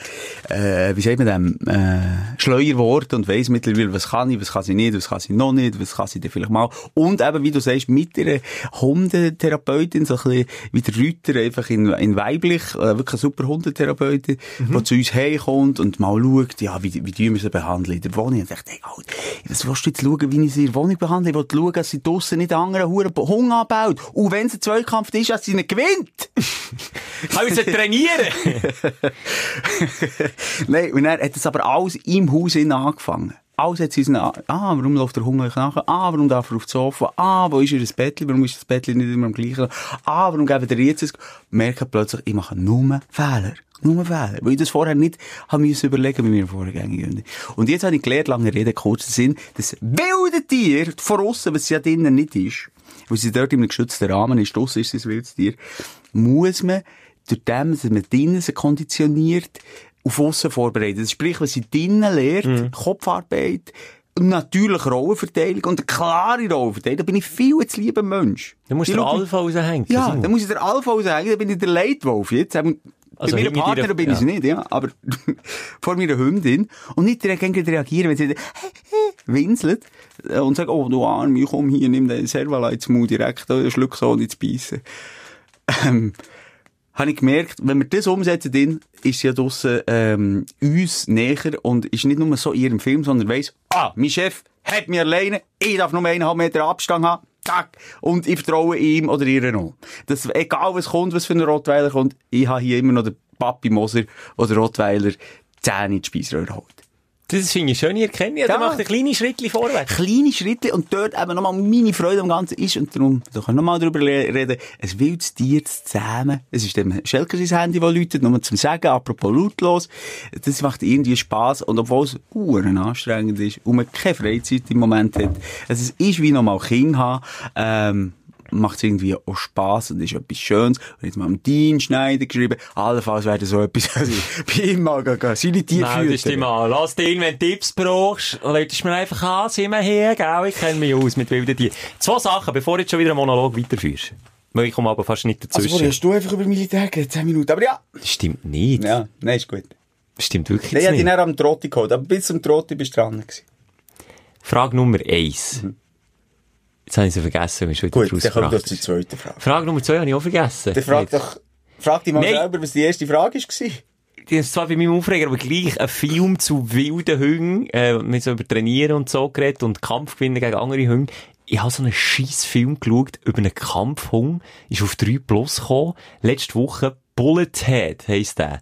äh, wie sagt man dem, äh, schleuer geworden und weiss mittlerweile, was kann ich, was kann sie nicht, was kann sie noch nicht, was kann sie denn vielleicht mal. Und eben, wie du sagst, mit einer Hundetherapeutin, so ein bisschen wie der Rüter, einfach in, in weiblich, äh, wirklich eine super Hundetherapeutin, die zu uns heimkommt und mal schaut, ja, wie, wie tun wir sie behandeln in der Wohnung. Und ich dachte, hey, Alter, was willst du jetzt schauen, wie ich sie in der Wohnung behandle? Ich will schauen, dass sie draussen nicht anderen Huren Hunger anbaut. Und wenn es ein Zweikampf ist, dass sie nicht gewinnt. [laughs] Kann ich sie trainieren? [laughs] [laughs] Nein, und dann hat es aber alles im Haus angefangen. Alles hat sie nach, ah, warum läuft der Hunger nachher? Ah, warum darf er auf das Sofa? Ah, wo ist ihr das Bettchen? Warum ist das Bettchen nicht immer am gleichen? Ah, warum geben der jetzt es? Merken plötzlich, ich mache nur Fehler. Nur Fehler. Weil ich das vorher nicht haben müssen überlegen mit meiner vorgängigen Und jetzt habe ich gelernt, lange Rede, kurzer Sinn, das wilde Tier von aussen, was ja drinnen nicht ist, weil sie dort in einem geschützten Rahmen ist, draussen ist ein wildes Tier, muss man durch dem, dass man drinnen sie konditioniert, auf aussen vorbereitet. Sprich, was sie drinnen lernt, Kopfarbeit, und natürlich Rollenverteilung und eine klare Rollenverteilung, da bin ich viel zu lieber Mensch. Du musst Ich den Alpha raushängen. ja, dann muss ich der Alpha raushängen, dann bin ich der Leitwolf jetzt. Ähm, Also bei meiner dir- Partnerin bin ich ja. nicht, ja, aber [laughs] vor meiner Hündin. Und nicht direkt reagieren, wenn sie [laughs] winselt äh, und sagt, oh, du Arme, ich komm hier, nimm den Servalite-Mut direkt, schluck so nicht zu beißen. Habe ich gemerkt, wenn wir das umsetzen, dann ist sie ja draussen, ähm, uns näher und ist nicht nur so in ihrem Film, sondern weiss, ah, mein Chef hat mich alleine, ich darf nur eineinhalb Meter Abstand haben, zack, und ich vertraue ihm oder ihr noch. Das, egal was kommt, was für ein Rottweiler kommt, ich habe hier immer noch den Papi Moser, der den Rottweiler Zähne in die Speisröhre holt. Das finde ich schön, ihr kennt ja. Ja. Der macht ein kleines Schrittchen vorwärts. kleine Schritte und dort eben nochmal meine Freude am Ganzen ist und darum, da können wir nochmal drüber le- reden, ein wildes Tier zu zähmen. Es ist dem Schelker sein Handy, das läutet, nur zum Sagen, apropos lautlos. Das macht irgendwie Spass und obwohl es uren anstrengend ist und man keine Freizeit im Moment hat, also es ist wie nochmal Kind haben, ähm, macht es irgendwie auch Spass und ist etwas Schönes. Und jetzt mal am Dean Schneider geschrieben, allenfalls wäre das so etwas, [laughs] also bei ihm mal gehen, seine Tiere dich füttern. mal. Lass dich, wenn du Tipps brauchst, lädst mir einfach an, sind wir hier, gell? Ich kenne mich aus mit wilden Tieren. Zwei Sachen, bevor du jetzt schon wieder einen Monolog weiterführst. Weil ich komme aber fast nicht Also, dazwischen. hast du einfach über Militär geredet, 10 Minuten, aber ja. Das stimmt nicht. Ja, nein, ist gut. Das stimmt wirklich Nein, ich jetzt hatte ihn nicht. dann am Trotti geholt, aber bis zum Trotti bist du dran gewesen. Frage Nummer eins. Jetzt habe ich sie vergessen, wie schon wieder. Gut, dann rausgebracht das zur zweiten Frage. Frage Nummer zwei habe ich auch vergessen. Dann frag doch, frag dich mal Nein. selber, was die erste Frage war. Die ist zwar bei meinem Aufreger, aber gleich ein Film zu wilden Hunden, äh, mit so über Trainieren und so geredet und Kampf gewinnen gegen andere Hunde. Ich habe so einen scheiß Film geschaut über einen Kampfhund, ist auf 3 Plus gekommen, letzte Woche, Bullet Head heisst der.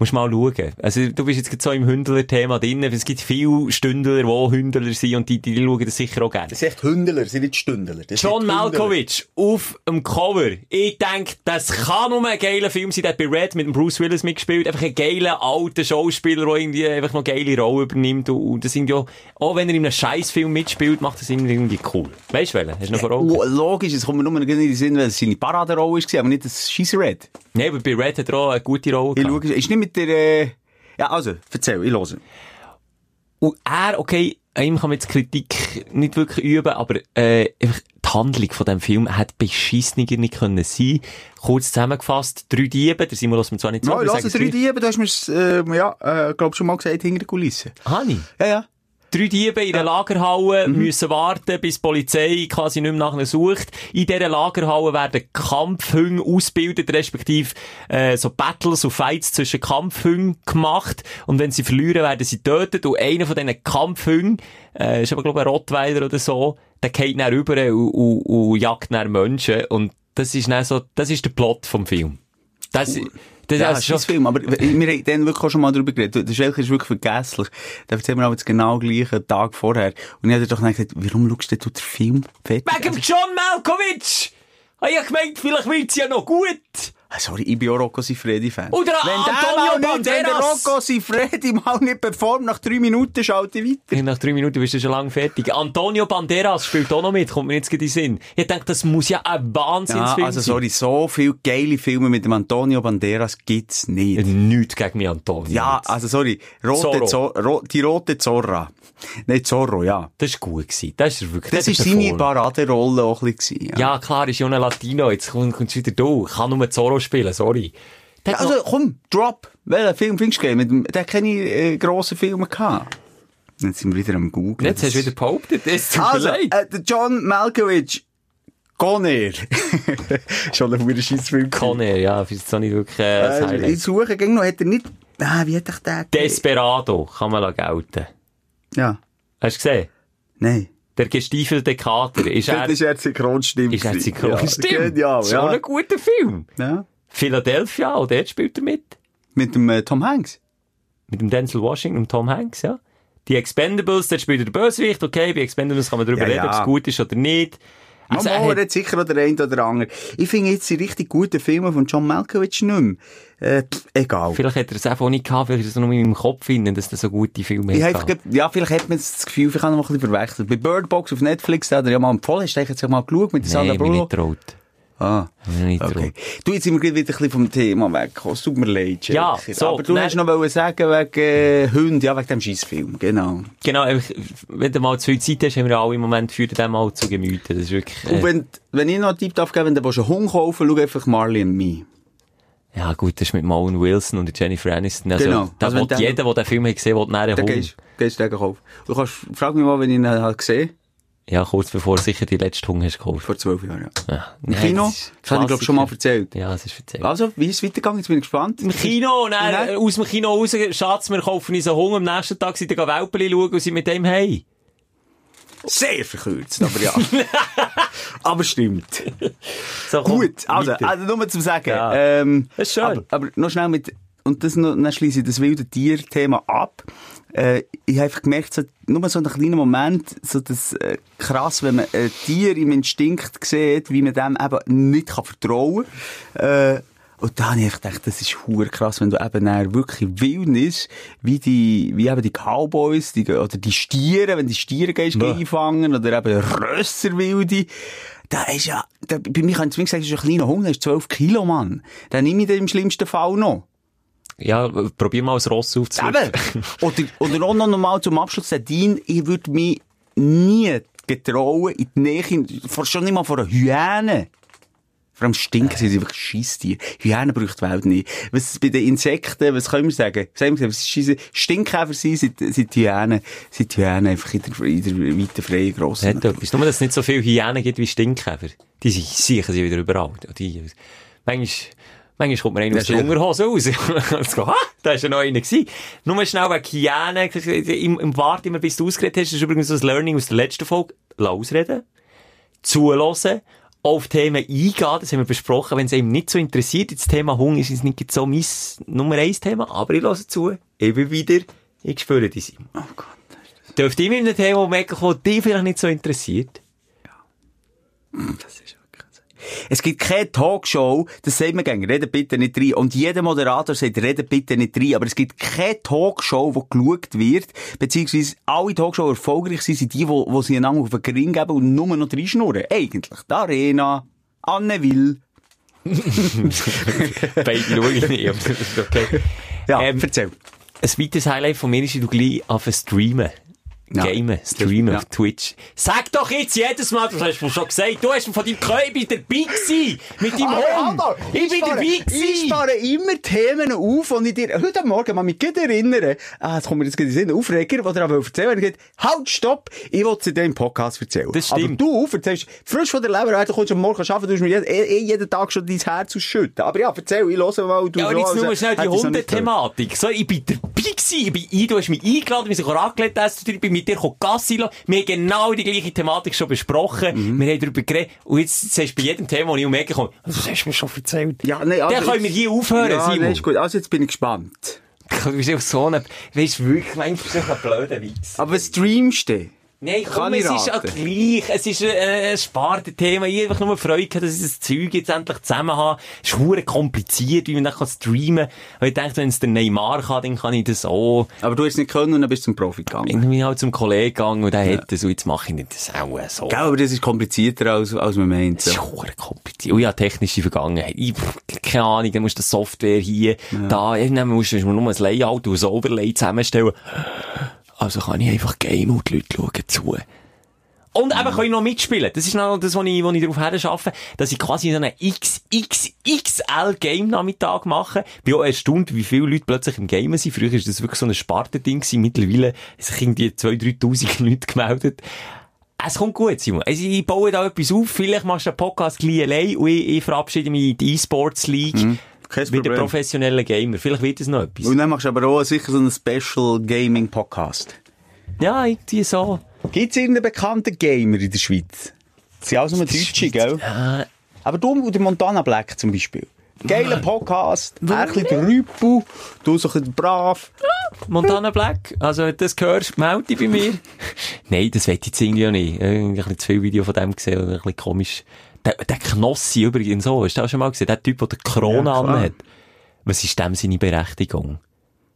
Musst mal schauen. Also, du bist jetzt so im Hündler-Thema drin. Es gibt viele Stündler, die Hündler sind und die, die schauen das sicher auch gerne. Das sind echt Hündler, sind nicht Stündler. Das John. Malkovich auf dem Cover. Ich denke, das kann nur ein geiler Film sein. Der hat bei Red mit dem Bruce Willis mitgespielt. Einfach ein geiler, alter Schauspieler, der irgendwie einfach noch geile Rolle übernimmt. Und, das sind ja, auch wenn er in einem Scheißfilm mitspielt, macht das irgendwie cool. Weißt du welchen? Hast du noch vor Augen? Oh, logisch, es kommt mir nur in den Sinn, weil es seine Paraderolle war, aber nicht das Scheiß Red. Nein, aber bei Red hat er auch eine gute Rolle Ich schaue, ist nicht mit der, äh... Ja, also, erzähl, ich höre. Und er, okay, ihm kann man jetzt Kritik nicht wirklich üben, aber äh, die Handlung von dem Film hat beschissener nicht können sein. Kurz zusammengefasst, drei Diebe, der Simon lässt mir zwar nicht so, No, aber ich drei Diebe, du hast mir's, äh, ja, äh, glaub schon mal gesagt, hinter der Kulisse. Hani. Ja, ja. Drei Diebe in der Lagerhalle Mhm. müssen warten, bis die Polizei quasi nicht mehr nach ihnen sucht. In dieser Lagerhalle werden Kampfhunde ausgebildet, respektive äh, so Battles und Fights zwischen Kampfhunden gemacht. Und wenn sie verlieren, werden sie getötet. Und einer von diesen Kampfhunden, äh, ist aber glaube ich ein Rottweiler oder so, der geht dann rüber und, und, und jagt dann Menschen. Und das ist dann so, das ist der Plot vom Film. Das, das, Ja, also ist ein Film, aber wir haben dann wirklich auch schon mal darüber geredet. Der Schelker ist wirklich vergesslich. Da erzählen wir aber jetzt genau gleich einen Tag vorher. Und ich habe doch gesagt, warum schaust du den Film fertig? Wegen dem John Malkovich! Ah, Ich hab gemeint, vielleicht wird's ja noch gut. Ah, Sorry, ich bin auch Rocco Sifredi-Fan. Oder wenn der Antonio nicht, wenn der Banderas. Rocco Sifredi mal nicht performt, nach drei Minuten schalte ich weiter. Nach drei Minuten bist du schon lange fertig. Antonio Banderas spielt auch noch mit, kommt mir jetzt gerade in den Sinn. Ich denke, das muss ja ein Ja, Wahnsinnsfilm also sein. sorry, so viele geile Filme mit dem Antonio Banderas gibt's nicht. Nichts gegen mich, Antonio. Ja, also sorry, rote Zorro. Zo ro die rote Zorra. Nein, Zorro, ja. Das war gut gewesen. Das ist wirklich, Das er seine. Paraderolle auch ein bisschen. Ja. Ja, klar, ist ja ein Latino. Jetzt kommt, kommt's wieder du. Ich kann nur Zorro spielen, sorry. Hat Also, noch- komm, drop. Welchen Film findest du? Mit der hat keine äh, grossen Filme gehabt. Jetzt sind wir wieder am Google. Jetzt hast du wieder behauptet, mir Also, äh, der John Malkovich. Goner. [laughs] Schon ein guter Scheissfilm. Conner, ja, ist jetzt auch nicht wirklich äh, das Äh, ich suche gegen noch, hat er nicht, ah, wie hat ich den? Desperado kann man gelten. Ja. Hast du gesehen? Nein. Der gestiefelte Kater. Ist [laughs] er, ist er Synchronstimme. ist er gewesen. synchron? Ja. [laughs] Genial, Schon ja. ein guter Film. ja. Philadelphia, auch dort spielt er mit. Mit dem äh, Tom Hanks. Mit dem Denzel Washington und Tom Hanks, ja. Die Expendables, dort spielt er der Bösewicht, okay, bei Expendables kann man darüber Ja, reden, ja. ob es gut ist oder nicht. Also, Also, er er hat, sicher noch der eine oder andere. Ich finde jetzt die richtig guten Filme von John Malkovich nicht mehr. Äh, pff, egal. vielleicht hat er es einfach nicht gehabt, vielleicht ist es nur in meinem Kopf finden, dass er so gute Filme Ich hat. ja, vielleicht hat man das Gefühl, ich habe noch ein bisschen verwechselt. Bei Bird Box auf Netflix, da hat er ja mal empfohlen, hast du eigentlich jetzt mal geschaut mit der Sandra Bullock? nicht traut. Ah, okay. Du, jetzt sind wir gerade wieder ein bisschen vom Thema weggekommen. Es tut mir leid, Ja, Schelker. so, Aber du hast noch wollen sagen, wegen äh, Hund, ja, wegen dem Scheissfilm, genau. Genau, wenn du mal zu viel Zeit hast, haben wir alle im Moment, führt dem mal zu Gemüte. Das ist wirklich, Und äh, wenn, wenn ich noch einen Tipp darf geben, wenn du einen Hund kaufen schau einfach Marley and Me. ja gut, das ist mit Owen Wilson und Jennifer Aniston. Also, Genau. Da Also jeder, der den Film hat gesehen hat, will Dann Hund. gehst, gehst du den kaufen. Du kannst, frag mich mal, wenn ich ihn halt gesehen Ja, kurz bevor sicher die letzte Hund hast gekauft. vor zwölf Jahren, ja. Ja. Im Nein, Kino, das das habe ich glaube schon mal erzählt. Ja, es ist erzählt. Also, wie ist es weitergegangen? Jetzt bin ich gespannt. Im Kino, Nein. äh, aus dem Kino raus, Schatz, wir kaufen uns einen Hund, am nächsten Tag sind wir Welpeli schauen und sind mit dem hey. Sehr verkürzt, aber ja. [laughs] aber stimmt. So, komm, Gut, also, weiter. also nur zum Sagen. Ja. Ähm, Das ist schön. Aber, aber noch schnell mit, und das noch, dann schließe ich das wilde Tier-Thema ab. Äh, ich habe einfach gemerkt, so, nur so einen kleinen Moment, so das, äh, krass, wenn man ein Tier im Instinkt sieht, wie man dem eben nicht kann vertrauen kann. Äh, und da habe ich gedacht, das ist hure krass, wenn du eben dann wirklich Wildnis, wie die, wie eben die Cowboys, die, oder die Stiere, wenn die Stiere gehst Ja. einfangen, oder eben Rösserwilde, da ist ja, da, bei mir kann ich gesagt, das ist ein kleiner Hund, der ist 12 Kilo, Mann. Den nehme ich dann im schlimmsten Fall noch. Ja, probier mal das Ross aufzurufen. Eben. Oder, oder auch noch normal zum Abschluss, Dean, ich würde mich nie getrauen, in die Nähe, vor, schon nicht mal vor einer Hyäne. Vor allem stinken sie, wirklich Scheisstiere. Hyänen braucht die Welt nicht. Was bei den Insekten, was können wir sagen? Sagen wir, was scheisse, Stinkkäfer sind, sind, sind Hyänen, sind Hyänen einfach in der, in der weiten, freien, grossen. Hat etwas. Nur, dass es nicht so viele Hyänen gibt wie Stinkkäfer. Die sie- siechen sie wieder überall. Die, manchmal, manchmal kommt mir einer aus Ja, der. Unterhose raus. [laughs] Und so, ha, da ist ja noch einer gewesen. Nur schnell wegen Hyänen. Im, im Wart immer, bis du ausgeredet hast. Das ist übrigens so das Learning aus der letzten Folge. Lass ausreden. Zulassen. auf Themen eingehen, das haben wir besprochen, wenn es einem nicht so interessiert, das Thema Hunger ist jetzt nicht so mein Nummer eins Thema, aber ich höre zu, immer wieder, ich spüre die Simon. Oh Gott. Dürft ihr mit einem Thema merken, das dich vielleicht nicht so interessiert? Das ist. Es gibt keine Talkshow, das sagt man gerne, redet bitte nicht rein. Und jeder Moderator sagt, redet bitte nicht rein. Aber es gibt keine Talkshow, wo geschaut wird, beziehungsweise alle Talkshows erfolgreich sind, sind die, wo, wo sie einander auf den Gring geben und nur noch reinschnurren. Eigentlich. Die Arena, Anne Will. [laughs] Beide schaue ich nicht, aber das ist okay. Ja, Ähm, erzähl. Ein weiteres Highlight von mir ist, wie du gleich auf streamen. Ja. Gamen, streamen Ja. auf Twitch. Sag doch jetzt jedes Mal, das hast du mir schon gesagt, du hast mir von deinem Körper dabei gewesen, mit deinem Hund. Ich bin dabei Ich gewesen. spare immer Themen auf, die ich dir heute Morgen mal mich gut erinnere. Ah, jetzt kommt mir jetzt gerade in den Aufreger, ich aber erzählen will. Halt, stopp! Ich will sie dir im Podcast erzählen. Das stimmt. Aber du erzählst, frisch von der Leber, du kommst am Morgen arbeiten, du hast mir eh, eh jeden Tag schon dein Herz ausschütten. Aber ja, erzähl, ich höre mal, du Ja, aber jetzt nur als schnell die du. Hundethematik. So, ich bin dabei gewesen, ich bin ein, du hast mich eingeladen, wir sind angelegt, ich bin mit dir Gassi lassen. Wir haben genau die gleiche Thematik schon besprochen. Wir haben darüber geredet. Und jetzt sagst du bei jedem Thema, wo ich um die komme, das hast du mir schon erzählt. Ja, nein, also Dann können wir hier aufhören, ja, Simon. nein, ist gut. Also jetzt bin ich gespannt. [laughs] Du bist auch so ein, weißt du, wirklich, manchmal das ein blöder Witz. Aber streamst du? Nein, komm, es ist auch gleich. Es ist äh, ein Spartenthema. Ich einfach nur Freude gehabt, dass ich das Zeug jetzt endlich zusammen habe. Es ist kompliziert, wie man dann streamen kann. Weil ich dachte, wenn es der Neymar kann, dann kann ich das auch. Aber du hast es nicht können und dann bist du zum Profi gegangen. Ich bin halt zum Kollegen gegangen und der hat das und jetzt mache ich das auch so. Gell, aber das ist komplizierter, als, als man meint. Das ist hure kompliziert. Und ja, technische Vergangenheit. Ich, keine Ahnung, dann musst du die Software hier, da, irgendwann musst du musst du nur ein Layout und ein Overlay zusammenstellen. Also kann ich einfach game und die Leute schauen zu. Und eben kann ich noch mitspielen. Das ist noch das, was ich, was ich darauf her schaffe, dass ich quasi so einen XXXL-Game-Nachmittag mache. Bin auch erstaunt, wie viele Leute plötzlich im Gamen sind. Früher war das wirklich so ein Spartending. Mittlerweile sich irgendwie 2.000, 3.000 [laughs] Leute gemeldet. Es kommt gut, Simon. Also, ich baue da etwas auf. Vielleicht machst du einen Podcast gleich allein und ich, ich verabschiede mich in die E-Sports League. Kein Problem. professionellen Gamer. Vielleicht wird es noch etwas. Und dann machst du aber auch sicher so einen Special Gaming Podcast. Ja, irgendwie so. Gibt's irgendeinen bekannten Gamer in der Schweiz? Das sind alles nur Deutsche, gell? Äh, Aber du und der Montana Black zum Beispiel. Geiler Podcast, er ein bisschen Rüpel, du so ein brav. Montana Black. Also, wenn du das hörst, melde dich bei mir. [laughs] Nein, das will ich jetzt irgendwie auch nicht. Irgendwie ein bisschen zu viel Video von dem gesehen, ein bisschen komisch. Der, der Knossi übrigens so, hast du auch schon mal gesehen? Der Typ, der die Krone Ja, anhat. Was ist dem seine Berechtigung?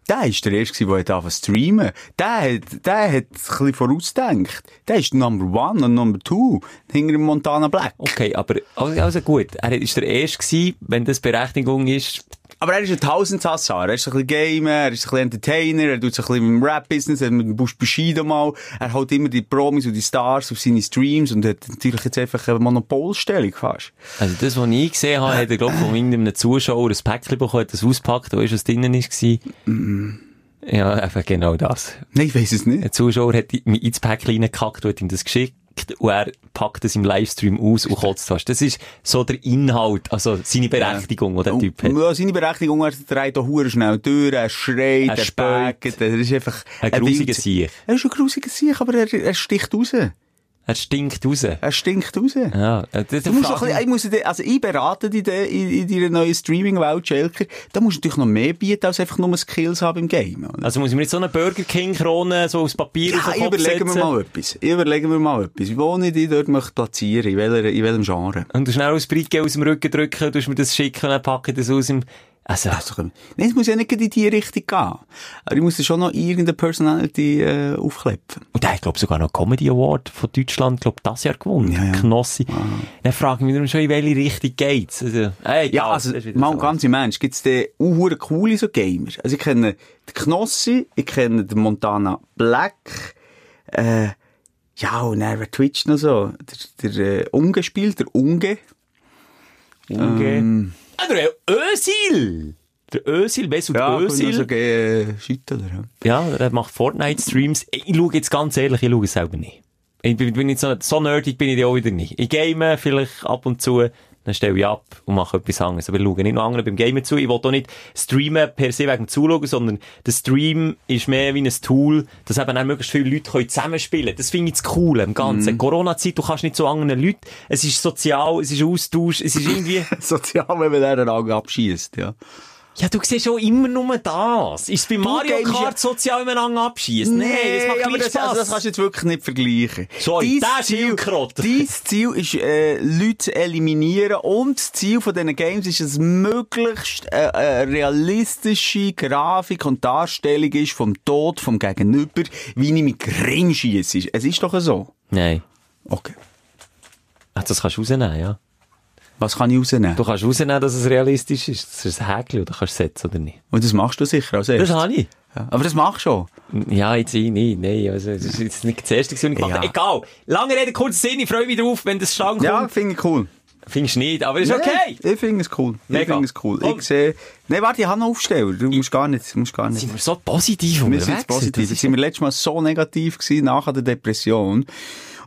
Der war der Erste, der angefangen zu streamen. Der hat, der hat ein bisschen vorausgedacht. Der ist Number One und Number Two hinter Montana Black. Okay, aber, also also gut. Er ist der Erste wenn das Berechtigung ist. Aber er ist ein Tausendsassar. Er ist ein bisschen Gamer, er ist ein bisschen Entertainer, er tut sich ein bisschen im Rap-Business, er hat mit dem Bush Bushido mal. Er holt immer die Promis und die Stars auf seine Streams und hat natürlich jetzt einfach eine Monopolstellung fast. Also das, was ich gesehen habe, hat er, glaube ich, von irgendeinem Zuschauer ein Päckchen bekommen, hat das auspackt, da ist was drinnen gewesen. Ja, einfach genau das. Nein, ich weiss es nicht. Ein Zuschauer hat mir ins Päckchen reingekackt und hat ihm das geschickt und er packt es im Livestream aus und kotzt fast. Das ist so der Inhalt, also seine Berechtigung, die der Typ hat. Ja, seine Berechtigung, er dreht auch hure schnell durch, er schreit, Er er, backt, er ist einfach... Ein grusiger Sieg. Er ist ein grusiger Sieg, aber er, er sticht raus. Er stinkt raus. Er stinkt raus. Ja, äh, Du musst doch ein bisschen, ich muss also ich berate dich in, in, in deiner neuen Streaming-Welt, Schelker. Da musst du natürlich noch mehr bieten, als einfach nur Skills haben im Game. Oder? Also muss ich mir jetzt so eine Burger King Krone so aus Papier auf Ja, den Kopf überlegen wir mal etwas. Überlegen wir mal etwas. Wo ich dich dort möchte platzieren, in, welcher, in welchem Genre. Und du schnell aus Breitgel aus dem Rücken drücken, du mir das schicken dann packe ich das aus im... Also, doch- Nein, es muss ja nicht in die Richtung gehen. Aber ich muss schon noch irgendeine Personality äh, aufkleppen. und der hat, glaube sogar noch Comedy Award von Deutschland, glaube das Jahr gewonnen. Ja, ja. Knossi. Dann frage ich mich schon, in welche Richtung geht's. Also, ey, Ja, also, mal ganz im Ernst, gibt's da auch coole so Gamer. Also ich kenne den Knossi, ich kenne den Montana Black, äh, ja, und dann, wer twitcht noch so? Der, der äh, Unge spielt, der Unge. Unge. Ah, der Özil! Der Özil, Mesut Ja, Özil. so äh, Schüttler. Ja. Ja, er macht Fortnite-Streams. Ich schaue jetzt ganz ehrlich, ich schaue es selber nicht. Ich bin, bin jetzt so, so nerdig bin ich auch wieder nicht. Ich game vielleicht ab und zu, dann stelle ich ab und mache etwas anderes. Aber ich schaue nicht noch anderen beim Gamer zu. Ich will auch nicht streamen per se wegen dem Zuschauen, sondern der Stream ist mehr wie ein Tool, dass eben auch möglichst viele Leute können zusammenspielen können. Das finde ich das Coole im Ganzen. Corona-Zeit, du kannst nicht zu anderen Leuten. Es ist sozial, es ist Austausch, es ist irgendwie... [laughs] Sozial, wenn man den Augen abschießt, ja. Ja, du siehst schon immer nur das. Ist es bei Mario gamest Kart sozial miteinander abschießt? Nein, das macht aber gleich das, also das kannst du jetzt wirklich nicht vergleichen. Sorry, Dein der Zielkrott. Dein Ziel ist, äh, Leute zu eliminieren und das Ziel von diesen Games ist, dass möglichst äh, äh, realistische Grafik und Darstellung ist vom Tod vom Gegenüber, wie ich mit Gring schiesse. Es ist doch so. Nein. Okay. Ach, das kannst du rausnehmen, ja. Was kann ich rausnehmen? Du kannst rausnehmen, dass es realistisch ist. Das ist ein Häkchen, oder kannst du setzen, oder nicht? Und das machst du sicher als Das erstes. habe ich. Ja. Aber das machst du schon. Ja, jetzt ich nicht. Nein, also, das ist jetzt nicht das erste, was ich gemacht habe. Ja. Egal. Lange Rede, kurzer Sinn. Ich freue mich drauf, wenn das Stand Ja, kommt. finde ich cool. Findest du nicht, aber ist okay. Nee, ich finde es cool. Ich Mega. finde es cool. Komm. Ich sehe, nee, warte, ich habe noch Aufsteller. Du musst gar nicht, musst gar nicht. Sind wir so positiv Wir unterwegs? sind jetzt positiv. Das sind wir letztes Mal so negativ gewesen, nach der Depression.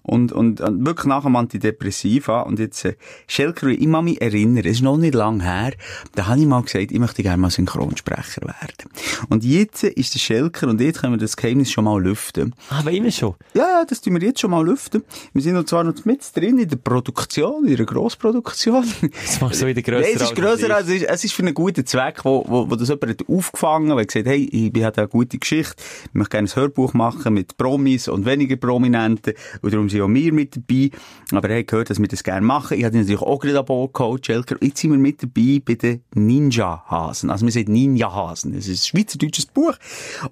Und, und, und wirklich nach dem Antidepressiva. Und jetzt, äh, Schelker, ich kann mich erinnern, es ist noch nicht lang her, da habe ich mal gesagt, ich möchte gerne mal Synchronsprecher werden. Und jetzt ist der Schelker und jetzt können wir das Geheimnis schon mal lüften. Ah, aber immer schon. Ja, ja, das tun wir jetzt schon mal lüften. Wir sind noch zwar noch mit drin in der Produktion, in der Grossproduktion. Das machst du wieder grösser. Nein, es ist grösser, als es ist, es ist für einen guten Zweck, wo, wo, wo das jemand hat aufgefangen hat, weil gesagt, hey, ich habe eine gute Geschichte, ich möchte gerne ein Hörbuch machen mit Promis und weniger Prominenten, und darum sind auch wir mit dabei. Aber er hat gehört, dass wir das gerne machen. Ich ihn natürlich auch gerade an Bord geholt, Schelker. Jetzt sind wir mit dabei bei den Ninja-Hasen. Also wir sind Ninja-Hasen. Das ist ein schweizerdeutsches Buch.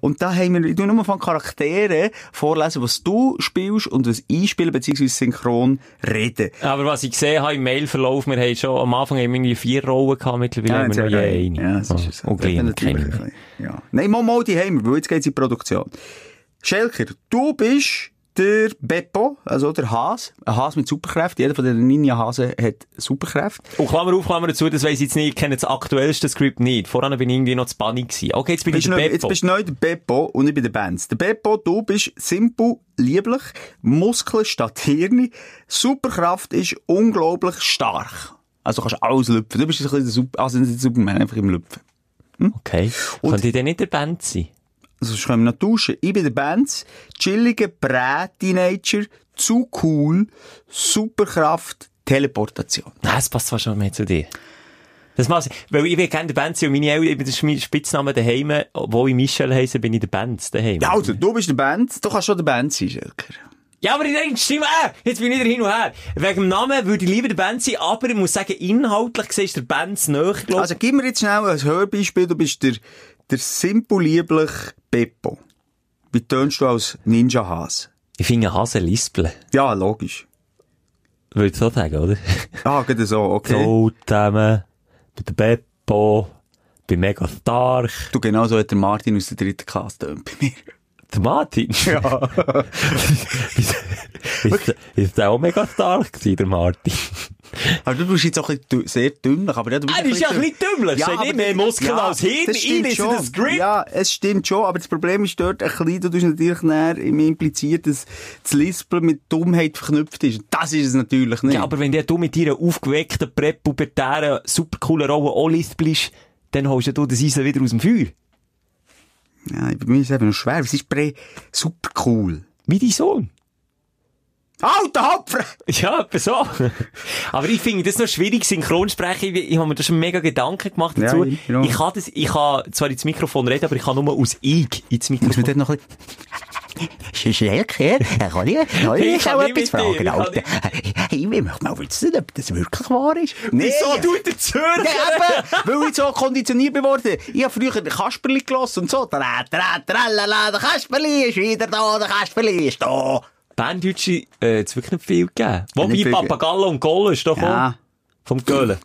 Und da haben wir, ich tu nur von Charakteren vorlesen, was du spielst und was ich spiele, beziehungsweise synchron reden. Aber was ich gesehen habe im Mailverlauf, wir haben schon am Anfang haben wir irgendwie vier Rollen gehabt, mittlerweile haben wir je eine. Ja, das ist. Und mehr. ein bisschen, Ja. Nein, mal, mal, die haben wir, weil jetzt geht's in die Produktion. Schelker, du bist der Beppo, also der Has. Ein Has mit Superkräften. Jeder von den Ninja-Hasen hat Superkräfte. Und Klammer auf, Klammer dazu, das weiss ich jetzt nicht, ich kenne das aktuellste Skript nicht. Voran bin ich irgendwie noch zu Bunny gewesen. Okay, jetzt bin ich Bist der neu, jetzt Beppo. bist du neu der Beppo und ich bin der Benz. Der Beppo, du bist simpel, lieblich, Muskeln statt Hirn. Superkraft ist unglaublich stark. Also du kannst alles lüpfen. Du bist ein bisschen der Super, also nicht der Superman, einfach im Lüpfen. Okay. Könnte ich denn nicht der Band sein? Also, sonst können wir noch tauschen. Ich bin der Benz, chilliger Brä-Teenager, zu cool, Superkraft, Teleportation. Nein, das passt zwar schon mehr zu dir. Das machst weil ich will gerne der sein und meine Eltern, das ist mein Spitzname daheim, obwohl ich Michel heisse, bin ich der Band daheim. Ja, also, du bist der Benz, du kannst schon der Benz sein, Schelker. Ja, aber ich denke, Stimme, äh, jetzt bin ich wieder hin und her. Wegen dem Namen würde ich lieber der Band sein, aber ich muss sagen, inhaltlich siehst du der Band näher, glaub Also, gib mir jetzt schnell ein Hörbeispiel, du bist der, der simpel lieblich Beppo. Wie tönst du als Ninja-Has? Ich finde Hase lispeln. Ja, logisch. Würde ich so sagen, oder? [laughs] Ah, geht so, okay. So, zusammen, mit der Beppo, bin mega stark. Du, genau so hat der Martin aus der dritten Klasse tönt bei mir. Der Martin? [laughs] Ja. [laughs] ist, ist der auch mega stark gewesen, der Martin? Aber du bist jetzt auch ein bisschen sehr dümmlich, aber ja, du bist Er ist ja ein bisschen dümmlich. Ja, nicht mehr Muskeln als Hirn. das stimmt schon. das Script. Ja, es stimmt schon, aber das Problem ist dort ein bisschen, du tust natürlich näher im impliziert, dass das Lispeln mit Dummheit verknüpft ist. Das ist es natürlich nicht. Ja, aber wenn du mit deiner aufgeweckten, präpubertären, super coolen Rolle auch lispelst, dann holst du das Eisen wieder aus dem Feuer. ja, bei mir ist es eben noch schwer. Es ist pre super cool. Wie dein Sohn. Alter Hopfer! Ja, etwa so. Aber ich finde das noch schwierig, Synchronsprechen. Ich, ich habe mir da schon mega Gedanken gemacht dazu. Ja, ich- ja. ich kann das, ich kann zwar ins Mikrofon reden, aber ich kann nur aus Ich ins Muss man Mikrofon. dort noch ein bisschen... Schelker, kann ich, [laughs] kann Ich ich auch etwas fragen, Alter? [laughs] Hey, ich möchte mal wissen, ob das wirklich wahr ist. Nee, Wieso tut der Zürcher? Ja, eben, weil ich so konditioniert bin worden. Ich habe früher den Kasperli gelassen und so. Tra, tra, tralala, der Kasperli ist wieder da, der Kasperli ist da. Berndeutsche, äh, hat's wirklich nicht viel gegeben. Wobei Papagallo und Gollo ist doch Ja. vom, Göhlen.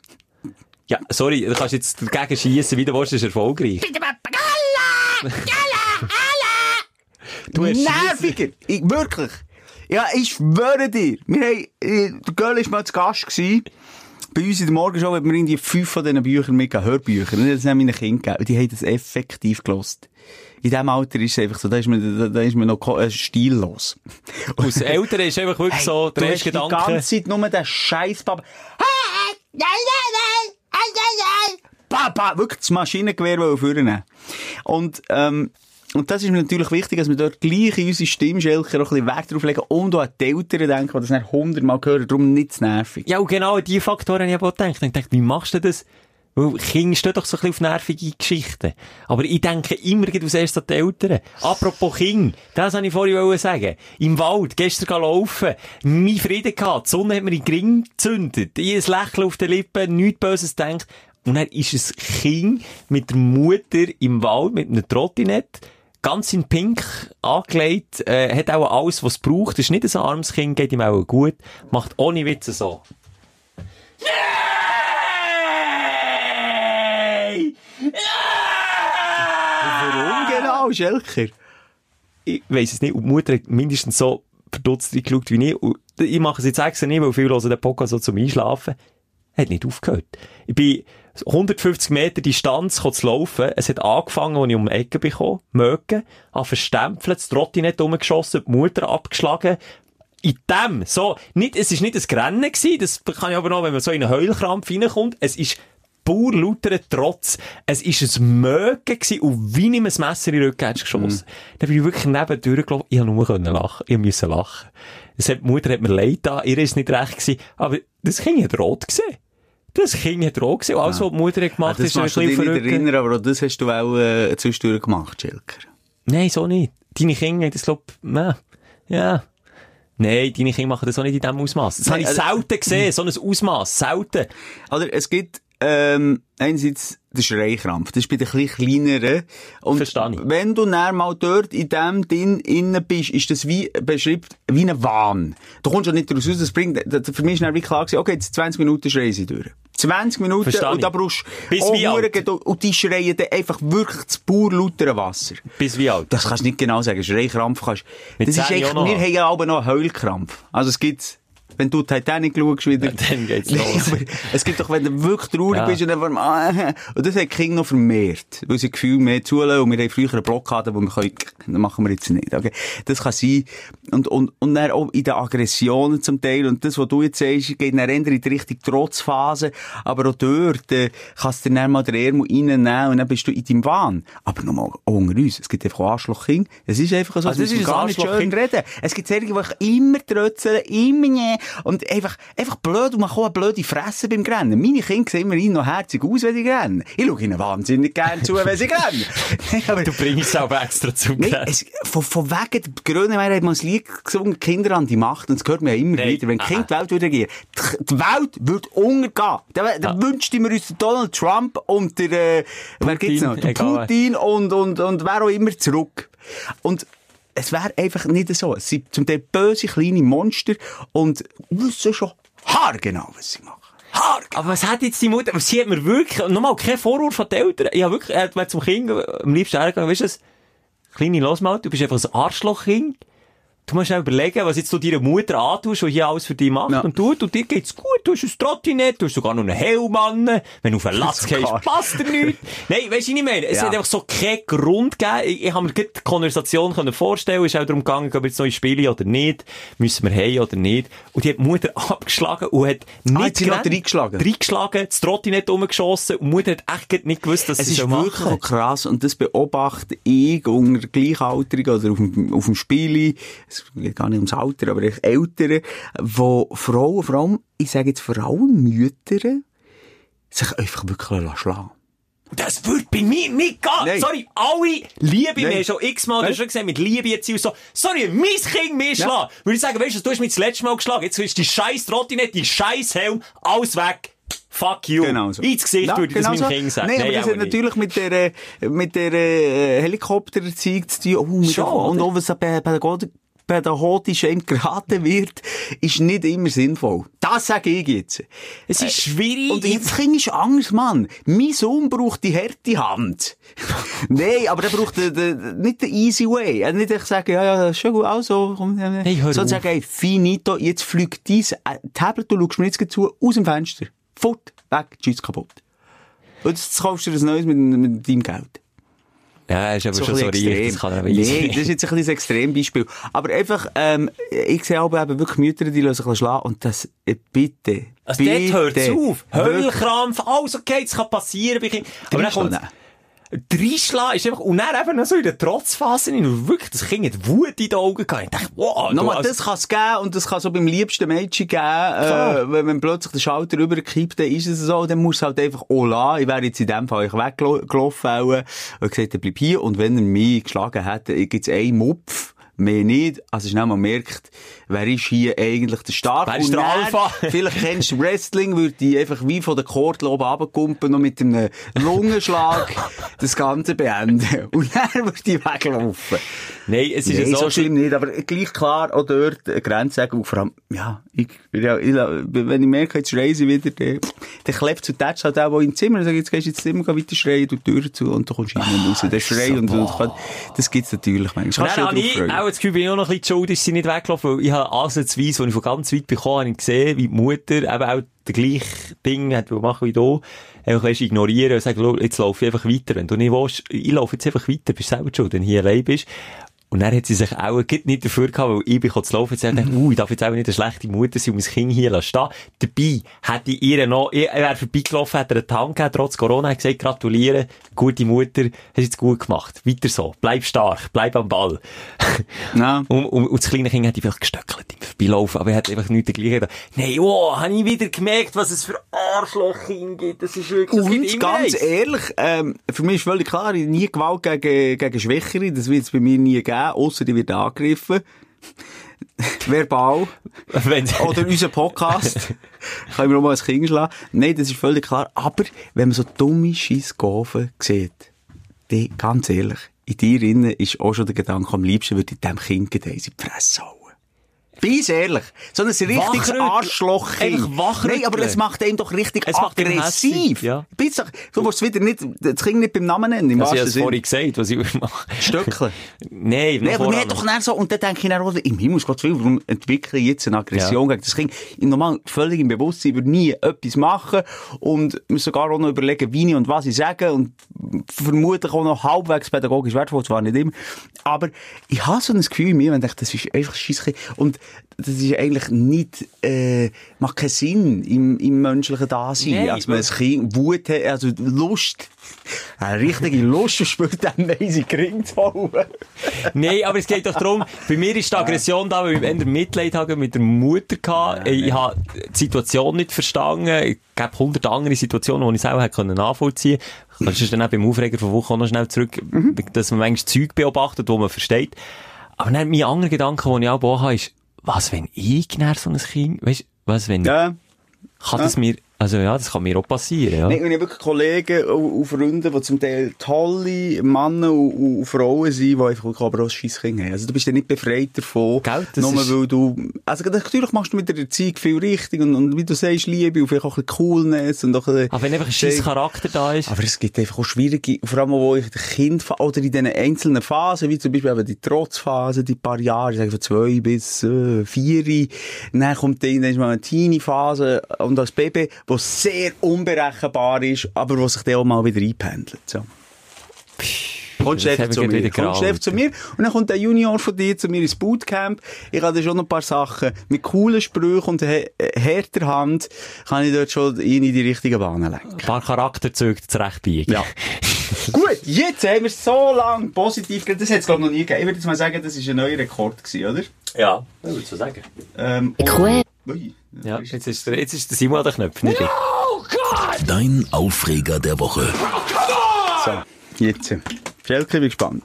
Ja, sorry, du kannst jetzt dagegen schiessen, wie du willst, das ist erfolgreich. Bitte Papagalla! Galla! Alla! Du hast Nerviger! Ich, wirklich. Ja, ich schwöre dir. Wir haben, äh, der Göll war mal zu Gast gewesen. Bei uns in der Morgenshow hat wir irgendwie fünf von diesen Büchern mitgegeben, Hörbücher. Und das haben meinen Kindern gegeben. Und die haben das effektiv gelost. In diesem Alter ist es einfach so, da ist man, da, da ist man noch äh, stillos. [laughs] Aus Eltern ist einfach wirklich so, der du hast die Gedanke. ganze Zeit nur den scheiß Papa. nein, nein, nein, nein, nein. Papa, wirklich das Maschinengewehr vornehmen. Und, ähm, und das ist mir natürlich wichtig, dass wir dort gleich in unsere Stimmschelker auch ein bisschen Wert drauf legen und auch an die Eltern denken, die das nicht hundertmal hören, darum nicht zu nervig. Ja, und genau an diese Faktoren habe ich auch gedacht. Ich dachte, wie machst du das? Weil Kinder stehen doch so ein bisschen auf nervige Geschichten. Aber ich denke immer geht aus erst an die Eltern. Apropos Kinder, das wollte ich vorhin sagen. Im Wald, gestern laufen, mein Frieden gehabt, die Sonne hat mir in den Ring gezündet, ich ein Lächeln auf den Lippen, nichts Böses denkt. Und dann ist ein Kind mit der Mutter im Wald, mit einer Trottinette, ganz in Pink angelegt, äh, hat auch alles, was es braucht, ist nicht ein armes Kind, geht ihm auch gut, macht ohne Witze so. Nein! Warum genau, Schelker? Ich weiss es nicht. Und die Mutter hat mindestens so verdutzt geschaut wie ich. Und ich mache es jetzt extra nicht, weil viele hören den Podcast so zum Einschlafen. Hat nicht aufgehört. Ich bin 150 Meter Distanz zu laufen. Es hat angefangen, als ich um die Ecke bekomme, mögen, an verstempelt, das Trottinett umgeschossen, die Mutter abgeschlagen. In dem, so, nicht, es ist nicht ein Grennen gewesen, das kann ich aber noch, wenn man so in einen Heulkrampf reinkommt, es ist pur lauter Trotz. Es ist ein Mögen gewesen und wie ihm ein Messer in den Rücken geschossen. Da bin ich wirklich neben durchgelaufen. Ich habe nur können lachen. Ich musste lachen. Hat, die Mutter hat mir leid da. Ihr ist nicht recht gewesen. Aber das Kind hat rot gesehen. Das Kind hat rot gesehen. Und alles, was die Mutter hat gemacht das ist ein machst du dich bisschen nicht verrückt. erinnern, aber auch das hast du auch äh, zwischendurch gemacht, Schelker. Nein, so nicht. Deine Kinder das, glaub, nein. Ja. Nein, deine Kinder machen das auch nicht in diesem Ausmaß. Das habe ich also- selten gesehen, so ein Ausmaß. Selten. Oder es gibt ähm, einerseits den Schreikrampf. Das ist bei den ein bisschen kleineren. Und Verstehe ich. wenn du dann mal dort in dem Ding innen bist, ist das wie beschreibt wie ein Wahn. Du kommst ja nicht daraus raus. Das bringt, das, für mich ist dann wie klar gewesen, okay, jetzt 20 Minuten schreien sie durch. 20 Minuten Verstehe und da brauchst Bis auch wie alt? Und die schreien dann einfach wirklich das pur lautere Wasser. Bis wie alt? Das kannst du nicht genau sagen. Schreikrampf kannst Mit Das ist 10 echt, auch wir haben. ja aber noch einen Heulkrampf. Also es gibt, wenn du Titanic schaust wieder. Ja, dann geht's [laughs] los. [laughs] es gibt doch, wenn du wirklich traurig Ja. bist und dann, ah, [laughs] und das hat Kinder noch vermehrt. Weil sie Gefühl mehr zulassen und wir haben früher einen Block gehabt, wo wir können, das machen wir jetzt nicht, okay? Das kann sein. Und, und, und dann auch in den Aggressionen zum Teil. Und das, was du jetzt sagst, geht dann eher in die Richtung Trotzphase. Aber auch dort, äh, kannst du dir dann mal den Ärmel reinnehmen und dann bist du in deinem Wahn. Aber nochmal, auch unter uns. Es gibt einfach auch Arschlochkinder. Es ist einfach so, Also es das ist gar nicht schön reden. Es gibt solche, die immer trötzeln, immer ne, und einfach, einfach blöd, und man kann auch eine blöde Fresse beim Rennen. Meine Kinder sehen immerhin noch herzig aus, wenn sie rennen. Ich schaue ihnen wahnsinnig gerne zu, wenn sie rennen. [laughs] Aber, Du bringst es aber extra zum es, von, von wegen, der Grönemeyer hat mal ein Lied gesungen, Kinder an die Macht, und das hört man ja immer Nein, wieder, wenn ah, Kinder die Welt würde regieren. Die, die Welt würde untergehen. Da, da Ja. wünschte mir uns der Donald Trump und der, äh, wer gibt's noch? Der. Putin und, und, und wer auch immer zurück. Und, es wäre einfach nicht so. Es sind zum Teil böse kleine Monster und wissen schon haargenau, was sie machen. Haargenau. Aber was hat jetzt die Mutter, sie hat mir wirklich, nochmal, kein Vorwurf von den Eltern. Ich habe wirklich, er hat mir zum Kind am liebsten hergegangen, weißt du das? Kleine, los mal, du bist einfach ein Arschlochkind. Du musst auch überlegen, was jetzt du deiner Mutter antust, die hier alles für dich macht Ja. und tut, und dir geht's gut, du hast ein Trottinett, du hast sogar noch einen Helm an, wenn du auf einen [laughs] Latz gehst, passt dir nichts. [laughs] Nein, weisst du, ich meine? Es Ja. hat einfach so keinen Grund gegeben. Ich, ich habe mir gerade die Konversation können vorstellen, es ist auch darum gegangen, ob wir jetzt neue Spiele oder nicht, müssen wir heim oder nicht. Und die hat die Mutter [laughs] abgeschlagen und hat nicht Ah, hat sie gerannt, reingeschlagen? reingeschlagen, das Trottinett umgeschossen und die Mutter hat echt nicht gewusst, dass Es sie ist so wirklich machen auch krass und das beobachte ich unter Gleichaltrigen oder auf dem, auf dem Spiel, es geht gar nicht ums Alter, aber echt Ältere, wo Frauen, vor allem, ich sage jetzt vor allem Mütter, sich einfach wirklich schlagen Das würde bei mir nicht gehen. Nein. Sorry, alle Liebe, wir Nein. haben schon x-mal Nein. das schon gesehen, mit Liebe jetzt und so. Sorry, mein Kind mir schlagen. Würde ich sagen, weißt du, du hast mich das letzte Mal geschlagen. Jetzt ist die scheiß Trottinette, die scheiß Helm, alles weg. Fuck you. Genau so. Ins Gesicht Ja, würde ich das genau meinem so. Kind sagen. Nein, aber das hat nicht. natürlich mit der, äh, mit der äh, Helikoptererziehung zu tun. Oh, Schon, und auch was pädagogisch pädagogisch einem geraten wird, ist nicht immer sinnvoll. Das sage ich jetzt. Es ist schwierig. Und jetzt Kind ist Angst, Mann. Mein Sohn braucht die harte Hand. [laughs] Nein, aber er braucht den, den, nicht den easy way. Er nicht sagen, ja, ja, das ist schon gut, also, komm, Hey, hör sondern sagen, hey, finito, jetzt fliegt dein äh, Tablet, du schaust mir jetzt zu, aus dem Fenster. Fort, weg, tschüss, kaputt. Und jetzt kaufst du dir ein neues mit, mit deinem Geld. Ja, ist aber So schon ein so reich, er Nee, das ist jetzt ein kleines Extrembeispiel. Aber einfach, ähm, ich sehe aber eben wirklich Mütter, die lassen sich ein bisschen schlagen und das, äh, bitte. Also bitte, dort hört es auf. Heulkrampf, alles okay, das kann passieren. Aber dann kommt Nein. Dreischlagen ist einfach, und dann einfach noch so in der Trotzphase rein, und wirklich, das Kind hat Wut in die Augen gehabt. Ich dachte, wow, du, Nochmal, also- das kann es geben und das kann so beim liebsten Mädchen geben. Äh, wenn, wenn plötzlich der Schalter rüberkippt, dann ist es so, dann muss es halt einfach auch lassen. Ich wäre jetzt in dem Fall ich weggelaufen auch, und gesagt, bleib hier und wenn er mich geschlagen hätte, gibt es einen Mupf. Mehr nicht. Also schnell mal merkt, wer ist hier eigentlich der Starke? Wer ist Und der Alpha? [laughs] Vielleicht kennst du Wrestling, würde die einfach wie von der Kordel oben runterkumpen, noch mit einem Lungenschlag [laughs] das Ganze beenden. Und dann würde die weglaufen. Nein, es ist Nee, ja so so, schlimm nicht, aber gleich klar, auch dort eine Grenze und vor allem, ja, ich, ja, ich, wenn ich merke, jetzt schreien sie wieder, dann, dann klebt zu Tatsch halt auch im Zimmer, sage ich, jetzt gehst du ins Zimmer, geh weiter schreien, du die Tür zu und du kommst rein und raus. Der Schrei so, und, und, boah. das gibt's natürlich manchmal. Und dann habe ich auch das Gefühl, bin ich auch noch ein bisschen schuld, ist sie nicht weggelaufen, weil ich ansatzweise, als ich von ganz weit bekommen habe, ich gesehen, wie die Mutter eben auch das gleiche Ding hat machen wie du. Einfach, weißt, ignorieren und sagen, «Schau, jetzt laufe ich einfach weiter. Wenn du nicht willst, ich laufe jetzt einfach weiter, bist selber schuld, wenn du hier allein bist. Und dann hat sie sich auch nicht dafür gehabt, weil ich bin zu laufen. Sie hat gedacht, uh, ich darf jetzt auch nicht eine schlechte Mutter sein und mein Kind hier lassen stehen. Dabei hätte ich ihr noch, ich wäre vorbeigelaufen, hätte einen Tank gegeben, trotz Corona, hat gesagt, gratulieren, gute Mutter, hast jetzt gut gemacht. Weiter so. Bleib stark, bleib am Ball. [laughs] Ja. Und, und, und das kleine Kind hat einfach gestöckelt im Vorbeilaufen, aber er hat einfach nichts dagegen gedacht. Nein, oh, habe ich wieder gemerkt, was es für Arschlochkinder gibt. Das ist wirklich, das Und ganz ehrlich, ähm, für mich ist völlig klar, nie Gewalt gegen, gegen Schwächere, das wird es bei mir nie geben, außer die wird angegriffen. [laughs] Verbal. Oder unser Podcast. [laughs] Können wir auch mal ein Kind schlagen. Nein, das ist völlig klar. Aber, wenn man so dumme Scheissgaven sieht, die, ganz ehrlich, in dir innen ist auch schon der Gedanke, am liebsten würde ich dem Kind gleich in die Fresse hauen. Bei's ehrlich. So ein richtiges. Arschloch. Nein, aber es macht einem doch richtig Es aggressiv. ja. Doch, du musst wieder nicht, das Kind nicht beim Namen nennen, im was ich wahrsten es vorhin gesagt, was ich mache. Stöckle. [laughs] Nein, Nee, aber hat doch dann so, und dann denke ich auch, im Himmel, Gott will, warum entwickle ich jetzt eine Aggression gegen das Kind? Normal völlig im Bewusstsein würde nie etwas machen und muss sogar auch noch überlegen, wie ich und was ich sage und vermutlich auch noch halbwegs pädagogisch wertvoll, zwar nicht immer, aber ich habe so ein Gefühl in mir, wenn ich denke, das ist einfach scheisse und das ist eigentlich nicht, äh, macht keinen Sinn im, im menschlichen Dasein, Nein, als man ein Kind Wut hat, also Lust, eine richtige Lust verspürt, dem weise Gring zu holen. Nein, aber es geht doch darum, bei mir ist die Aggression da, weil ich eher Mitleid habe mit der Mutter gehabt. ich habe die Situation nicht verstanden. Es gab hundert andere Situationen, die ich selber hätte nachvollziehen können. Das ist dann auch beim Aufreger von Woche noch schnell zurück, dass man manchmal Zeug beobachtet, wo man versteht. Aber dann mein anderer Gedanke, den ich auch auch habe, ist, was, wenn ich näher so ein Kind, weißt, was, wenn, Ja. kann das mir, also ja, das kann mir auch passieren, ja. Und ich habe wirklich Kollegen und, und Freunde, die zum Teil tolle Männer und, Frauen sind, die einfach aber auch ein Scheisskind haben. Also du bist ja nicht befreit davon. Gell, das nur ist- weil du, also natürlich machst du mit der Erziehung viel richtig und, und wie du sagst, Liebe und vielleicht auch ein bisschen Coolness und auch ein bisschen... Aber wenn einfach ein scheiß Charakter da ist, Aber es gibt einfach auch schwierige, vor allem wo ich das Kind, oder in diesen einzelnen Phasen, wie zum Beispiel eben die Trotzphase, die paar Jahre, ich sage von zwei bis äh, vier, dann kommt dann, dann ist mal eine Teenie-Phase und als Baby, wo sehr unberechenbar ist, aber wo sich dann auch mal wieder einpendelt. So. Kommst du zu mir. Kommst zu mir. Und dann kommt der Junior von dir zu mir ins Bootcamp. Ich habe da schon ein paar Sachen mit coolen Sprüchen und härter Hand kann ich dort schon ihn in die richtigen Bahnen lenken. ein paar Charakterzüge zurechtbiegen. Ja. [laughs] Gut, jetzt haben wir so lange positiv geredet. Das hat es, glaube ich, noch nie gegeben. Ich würde jetzt mal sagen, das war ein neuer Rekord, gewesen, oder? Ja, das würde ich so sagen. Ähm, Ui. Ja, jetzt ist, der, jetzt ist der Simon an der Knopf, nicht ich. Dein Aufreger der Woche. So, jetzt. Schelke, ich bin gespannt.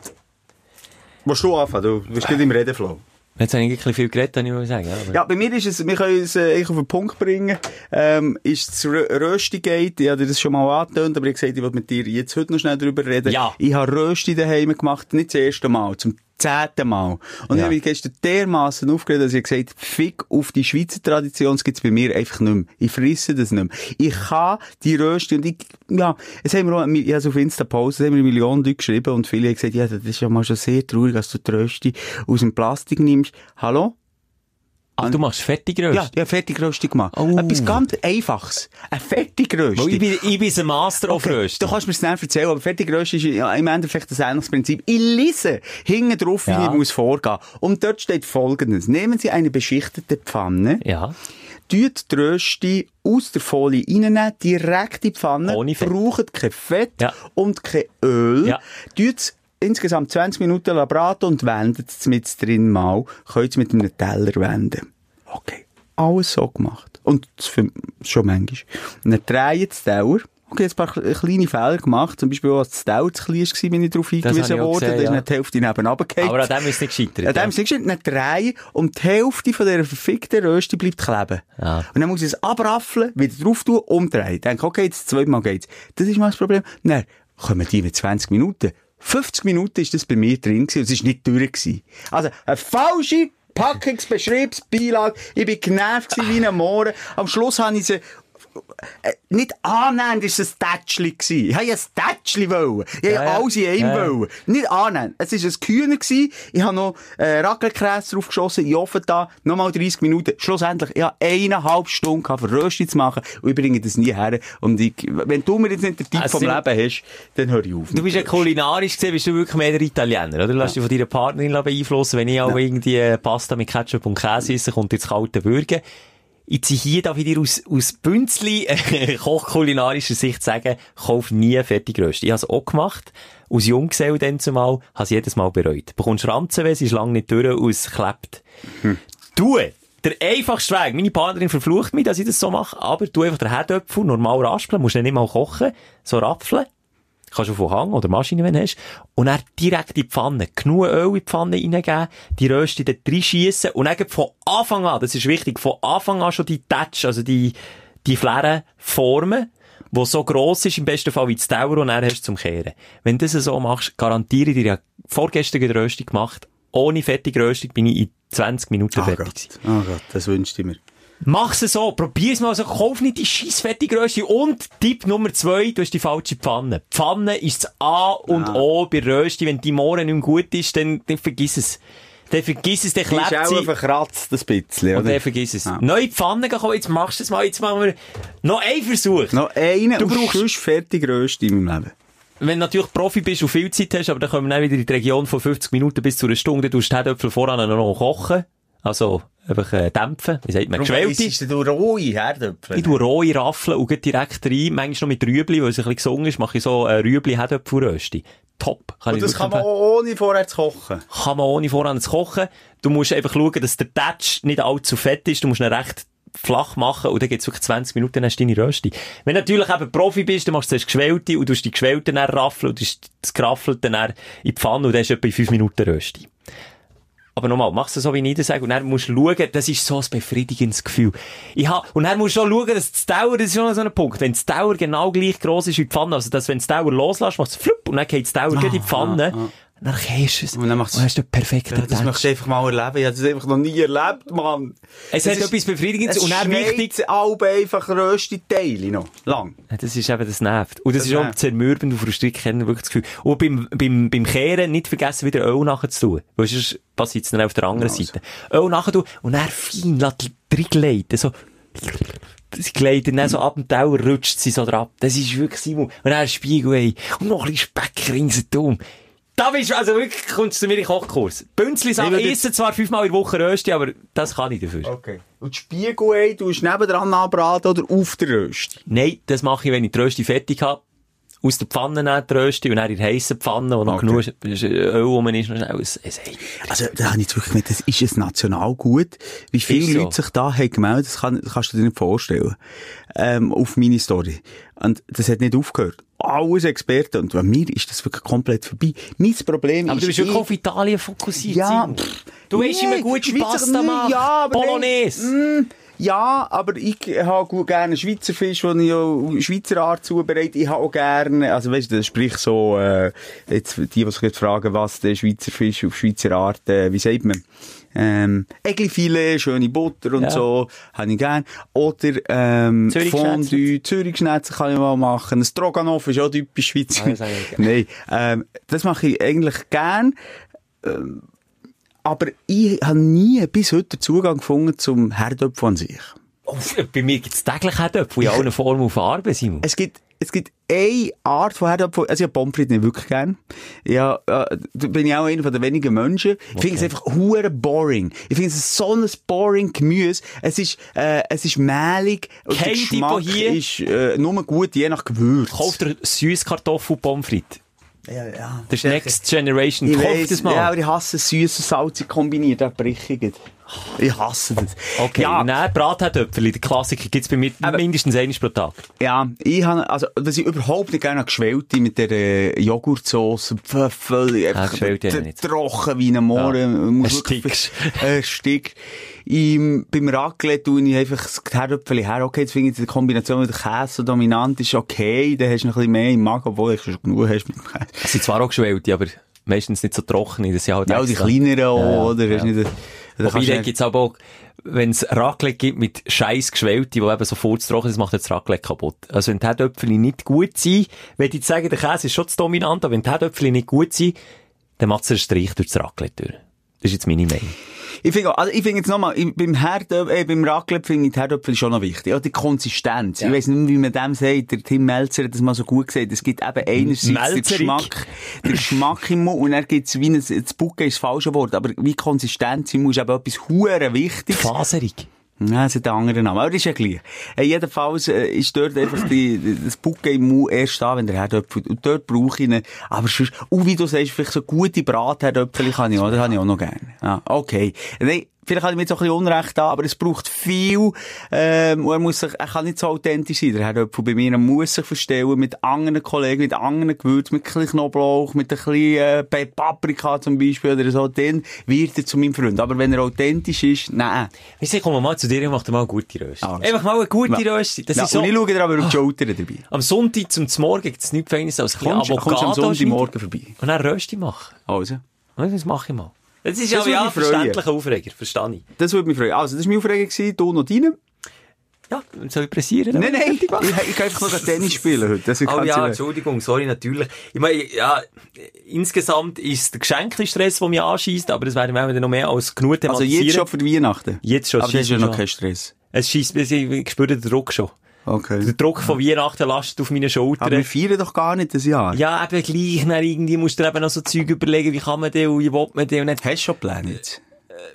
Willst du anfangen? Du bist nicht im Redeflow. Jetzt habe ich ein bisschen viel geredet, kann ich mal sagen. Aber Ja, bei mir ist es, wir können es äh, eigentlich auf den Punkt bringen, ähm, ist das Rö Röstigate, ich habe dir das schon mal angetönt, aber ich habe gesagt, ich will mit dir jetzt heute noch schnell drüber reden. Ja. Ich habe Rösti daheim gemacht, nicht das erste Mal, zum zehnten Mal. Und ich Ja. habe mich gestern dermassen aufgeregt, dass ich gesagt habe, fick auf die Schweizer Tradition, das gibt's bei mir einfach nicht mehr. Ich frisse das nicht mehr. Ich kann die Rösti und ich, ja, es haben wir auch, ich habe auf Insta posten, es haben mir Millionen Leute geschrieben und viele haben gesagt, ja, das ist ja mal schon sehr traurig, dass du die Rösti aus dem Plastik nimmst. Hallo? Ah, du machst Fertigrösti? Ja, ja, Fertigrösti gemacht. Oh. Etwas ganz Einfaches. Ein Fertigrösti. Weil ich bin, ich bin ein Master auf Okay, Rösti. Du kannst mir es nicht erzählen, aber Fertigrösti ist ja im Endeffekt das ähnliches Prinzip. Ich lese hinten drauf, wie Ja. ich muss vorgehen. Und dort steht Folgendes. Nehmen Sie eine beschichtete Pfanne, Ja. tut die Rösti aus der Folie reinnehmen, direkt in die Pfanne, Ohne Fett. braucht kein Fett Ja. und kein Öl, Ja. tut insgesamt 20 Minuten braten und wendet es mit drin mal, könnt es mit einem Teller wenden. Okay. Alles so gemacht. Und das für, schon manchmal. Und dann dreht das Teller. Okay, jetzt ein paar kle- kleine Fehler gemacht. Zum Beispiel, als das Teller zu klein war, bin ich darauf hingewiesen worden. gesehen, da ist ja. die Hälfte neben runtergefallen. Aber an dem ist es nicht gescheitert. An dem ja. ist nicht Dann drehen und die Hälfte von dieser verfickten Rösti bleibt kleben. Ja. Und dann muss ich es abraffeln, wieder drauf tun, umdrehen. Ich denke, okay, jetzt zweimal geht's. Das ist mal das Problem. Dann kommen die mit 20 Minuten. 50 Minuten ist das bei mir drin gewesen und es ist nicht durch gewesen. Also, eine falsche [laughs] Packungsbeschriebsbeilage. Ich bin genervt wie ein Mohren. Am Schluss habe ich sie nicht annähernd ist es ein Tätschli. Ich wollte ein Tätschli wollen. Ich Ja, ja. alles in einem Ja, ja. wollen. Nicht annähernd. Es war ein Kühner gewesen. Ich habe noch, äh, Raclette-Käse draufgeschossen, in den Ofen da, nochmal 30 Minuten. Schlussendlich, ich habe eineinhalb Stunden gehabt, für Rösti zu machen und ich bringe das nie her. Und ich, wenn du mir jetzt nicht den Tipp Also, vom Leben hast, dann höre ich auf. Du bist ja kulinarisch gesehen, bist du wirklich mehr der Italiener, oder? Du lässt dich von deiner Partnerin beeinflussen. Wenn ich auch irgendwie äh, Pasta mit Ketchup und Käse esse, kommt jetzt kalte Würge. Ich ziehe hier darf ich dir aus, aus Bünzli, [laughs] äh, kochkulinarischer Sicht sagen, kauf nie Fertigrösti. Ich habe es auch gemacht. Aus Junggesell dann zumal, habe es jedes Mal bereut. Bekommst Ranzenweh, es ist lange nicht durch und es klebt. Du, der einfachste Weg, meine Partnerin verflucht mich, dass ich das so mache, aber du einfach den Herdöpfel normal raspeln, musst nicht mal kochen, so rapfeln. Kannst du von Hang oder Maschine, wenn du hast. Und dann direkt in die Pfanne. Genug Öl in die Pfanne reingeben, die Rösti dort reinschiessen und dann von Anfang an, das ist wichtig, von Anfang an schon die Touch, also die, die Flären formen, wo so gross ist, im besten Fall wie das Tower, und dann hast du zum Kehren. Wenn du das so machst, garantiere ich dir, ich habe vorgestern die Röstung gemacht, ohne fertige Röstung bin ich in 20 Minuten Ah fertig Gott, gewesen. ah Gott, das wünschte ich mir. Mach's so, probier's mal so, kauf nicht die scheiß fertige Rösti. Und Tipp Nummer zwei, du hast die falsche Pfanne. Die Pfanne ist das A und O bei Rösti. Wenn die Mohren nicht mehr gut ist, dann, dann vergiss es. Dann vergiss es, dann Die klebt ist auch sie. verkratzt, das bisschen, Und oder? dann vergiss es. Ja. Neue Pfanne gehen, jetzt machst du es mal, jetzt machen wir noch einen Versuch. Noch eine Du und brauchst- fertig Rösti in meinem Leben. Wenn du natürlich Profi bist und viel Zeit hast, aber dann kommen wir dann wieder in die Region von 50 Minuten bis zu einer Stunde, du die Herdöpfel voran noch kochen. Also, einfach äh, dämpfen. Wie sagt man? Geschwellte. Ist du rohe Herdöpfel? Ich tue rohe Raffeln und gehe direkt rein, manchmal noch mit Rüebli, weil es ein bisschen gesungen ist, mache ich so äh, Rüebli Herdöpfelrösti. Top. Kann Und das kann man auch ohne vorher zu kochen. kann man ohne voran zu kochen. Du musst einfach schauen, dass der Touch nicht allzu fett ist. Du musst ihn recht flach machen und dann geht's wirklich 20 Minuten, dann hast du deine Rösti. Wenn du natürlich eben Profi bist, dann machst du zuerst Geschwellte und du hast die Geschwellte dann raffeln und du hast das Geraffelte dann in die Pfanne und dann hast du etwa in 5 Minuten Rösti. Aber nochmal, machst du so, wie ich das sage, und dann musst du schauen, das ist so ein befriedigendes Gefühl. Ich hab, und dann musst du auch schauen, dass das Dauer, das ist schon so ein Punkt, wenn das Dauer genau gleich gross ist wie die Pfanne, also dass wenn das Dauer loslässt, macht es flupp, und dann geht das Dauer ah, in die Pfanne, dann gehst du es. Und dann macht's- Und hast du perfekten Das Touch. möchtest du einfach mal erleben. Ich habe das einfach noch nie erlebt, Mann. Es hat etwas Befriedigendes es und dann wichtig- alle einfach röste Teile noch. Lang. Ja, Das ist eben, das nervt. Und das, Das ist auch zermürbend und frustrierend, ich habe wirklich das Gefühl. Und beim, beim, beim Kehren nicht vergessen, wieder Öl nachher zu tun. Weil sonst passiert es dann auf der anderen Also. Seite. Öl nachher tun und dann fein reingleiten. So, sie gleiten dann so ab dem Teller, rutscht sie so drauf. Das ist wirklich Simon. Und dann ein Spiegel, ey. Und noch ein bisschen Speck ringsherum. Da bist du, also wirklich, kommst du zu mir in den Kochkurs. Bünzli sagt, Ich esse zwar fünfmal in der Woche Rösti, aber das kann ich dafür. Okay. Und die Spiegelei du nebendran anbraten oder auf der Rösti? Nein, das mache ich, wenn ich die Rösti fertig habe. Aus der Pfanne nehmen die Rösti und dann in heissen Pfanne, wo noch Okay. genug Öl rum ist, noch schnell ein, ein Ei. Also, da habe ich jetzt wirklich gemerkt, das ist ein Nationalgut. Wie viele so. Leute sich da haben gemeldet, das, kann, das kannst du dir nicht vorstellen. Ähm, auf meine Story. Und das hat nicht aufgehört. Alles Experten. Und bei mir ist das wirklich komplett vorbei. Mein Problem Aber ist... du bist wirklich ich- auf Italien fokussiert. Ja, pff, Du weißt, wie man nee, gute Schweizer- Pasta nee, macht. Ja, aber. Bolognese. Mm, ja, aber ich habe gerne Schweizer Fisch, den ich auch Schweizer Art zubereite. Ich habe auch gerne, also weißt du, sprich so, äh, jetzt die, die sich jetzt fragen, was der Schweizer Fisch auf Schweizer Art, äh, wie sagt man? Ähm, Eglifilet, schöne Butter und Ja. so, habe ich gern. Oder, ähm, Zürichschnetzel. Fondue, Zürichschnetzel kann ich mal machen. Ein Stroganoff ist auch typisch Schweizer. Ah, das. [laughs] Nein, ähm, das mache ich eigentlich gern. Aber ich habe nie bis heute Zugang gefunden zum Herdöpfel an sich. Oh, bei mir gibt's täglich Herdöpfel in allen Formen und Farben, Simon. Es gibt, es gibt eine Art von Herdöpfel, also ich habe Pommes frites nicht wirklich gern. Ja, äh, da bin ich auch einer von den wenigen Menschen. Ich finde es einfach hure boring. Ich finde es so ein boring Gemüse. Es ist, äh, es ist mehlig. Kein der Geschmack hier- ist, äh, nur gut, je nach Gewürz. Kauft ihr Süßkartoffel Pommes frites. Ja, ja. Das ist Next Generation. Ich weiss, das mal. Ja, aber ich hasse süß und salzig kombiniert, da brich ich. Ich hasse das. Okay, Ja, nein, Bratherdöpfel, der Klassiker, gibt's bei mir Aber- mindestens einmal pro Tag. Ja, ich habe, also, was ich überhaupt nicht gerne habe, geschwellte mit der äh, Joghurtsoße, völlig einfach nicht. trocken wie ein Mohren. Ja. Ein wirklich- Stick. Ein Stick. Im, beim Raclette tue ich einfach das Herdöpfel her. Okay, jetzt finde ich die Kombination mit dem Käse so dominant ist okay. Dann hast du noch ein bisschen mehr im Magen, obwohl du schon genug hast mit dem Käse. Es sind zwar auch geschwellte, aber meistens nicht so trocken. Das sind halt Ja, die kleineren auch, Ja, oder? ja. Nicht, da Wobei, kannst du da nicht- gibt's aber auch, wenn es Raclette gibt mit scheiß Geschwellte, die eben so furztrocken sind, macht das Raclette kaputt. Also wenn die Herdöpfel nicht gut sind, würde ich sagen, der Käse ist schon zu dominant, aber wenn die Herdöpfel nicht gut sind, dann macht es einen Strich durch das Raclette durch. Das ist jetzt meine Meinung. Ich finde, also ich finde jetzt nochmal, ich- beim Herdöpfel, äh, beim Raclette finde ich die Herdöpfel schon noch wichtig. Ja, die Konsistenz. Ich weiss nicht mehr, wie man dem sagt. Der Tim Melzer hat das mal so gut gesagt. Es gibt eben einerseits den Melzerig. Geschmack, den Geschmack im Mund und dann gibt es wie ein, das Bucke ist das falsche Wort, aber wie Konsistenz Mund ist eben etwas hure wichtig. Faserig. Ja, es hat einen anderen Namen. Aber das ist ja gleich. Äh, jedenfalls äh, ist dort einfach die, das Bucke im Mund erst da, wenn der Herdöpfel, und dort brauche ich ihn. Aber sonst, und wie du sagst, vielleicht so gute Bratherdöpfel kann ich das habe ich auch noch gerne. Ja, okay. Nein, vielleicht habe ich mir jetzt auch ein bisschen Unrecht da, aber es braucht viel, ähm, und er muss sich, er kann nicht so authentisch sein, der Herdöpfel bei mir. Er muss sich verstellen mit anderen Kollegen, mit anderen Gewürzen, mit ein bisschen Knoblauch, mit ein bisschen, äh, Paprika zum Beispiel oder so, dann wird er zu meinem Freund. Aber wenn er authentisch ist, nein. Weißt du, ich komme mal zu dir und mach dir mal eine gute Rösti. Also. Einfach mal eine gute Ja. Rösti. Das Ja, ist so, Und ich schaue dir aber auf die Schulter dabei. am Sonntag zum Morgen gibt es nichts Feines als ein bisschen Kommst, kommst am Avocado Sonntagmorgen vorbei? und dann Rösti machen. Also. Ja, Das mache ich mal. Das ist Das ja mich freuen. verständlicher Aufreger, verstehe ich. Das würde mich freuen. Also, das war meine Aufregung, gewesen, du noch deine. Ja, soll ich pressieren? Nein, nein, ich, ich kann einfach noch Tennis spielen heute. Das Oh ja, Entschuldigung, sorry, natürlich. Ich meine, ja, insgesamt ist der Geschenkli-Stress, der mich anschießt, aber das werden wir noch mehr als genug Also, thematisieren. jetzt schon für Weihnachten? Jetzt schon, Aber das ist ja noch kein Stress. Es schießt, ich spüre den Druck schon. Okay. Der Druck von Weihnachten lastet auf meine Schultern. Aber wir feiern doch gar nicht das Jahr. Ja, eben gleich, dann irgendwie musst du dir eben noch so Zeug überlegen, wie kann man den und wie will man den und nicht. Hast du schon Pläne jetzt?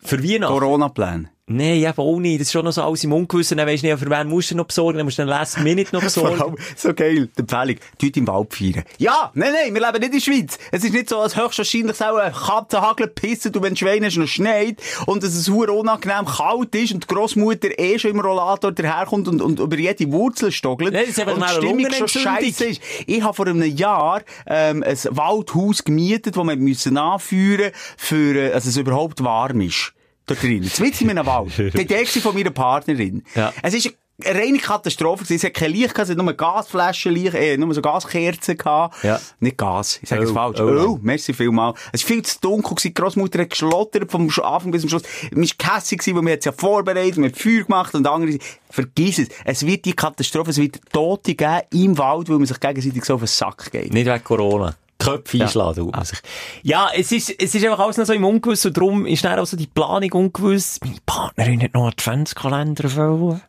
Für Weihnachten? Corona-Pläne? Nein, eben auch nicht. Das ist schon noch so alles im Ungewissen. Dann weisst du nicht, für wen musst du noch besorgen, dann musst du den Last Minute noch [laughs] besorgen. so geil, die Empfehlung, Leute im Wald feiern. Ja, nein, nein, wir leben nicht in der Schweiz. Es ist nicht so, als höchstwahrscheinlich auch eine Katze hagelt pissen, du wenn Schweine noch schneit und dass es sehr unangenehm kalt ist und die Grossmutter eh schon im Rollator daherkommt und, und über jede Wurzel stockelt. Nein, das ist einfach und die Stimmung schon scheisse ist. Ich habe vor einem Jahr ähm, ein Waldhaus gemietet, das wir müssen anführen für, äh, dass es überhaupt warm ist. Dort drin. Mitten in einem Wald. Die Idee von meiner Partnerin. Ja. Es ist eine reine Katastrophe. Es hat kein Licht gehabt, es hat nur Gasflaschen, Licht, äh, nur so Gaskerzen gehabt. Ja. Nicht Gas, ich sage es Öl, falsch. Öl. Öl, merci vielmal. Es war viel zu dunkel. Die Grossmutter hat geschlottert vom Anfang bis zum Schluss. Man war gehässig weil man hat es ja vorbereitet, man hat Feuer gemacht und andere, vergiss es. Es wird die Katastrophe, es wird Tote geben im Wald, weil man sich gegenseitig so auf den Sack geht. Nicht wegen Corona. Köpfe einschlagen, tut man sich. Ja, es ist, es ist einfach alles noch so im Ungewissen und darum ist dann auch so die Planung ungewiss. Meine Partnerin hat noch einen Adventskalender wollen.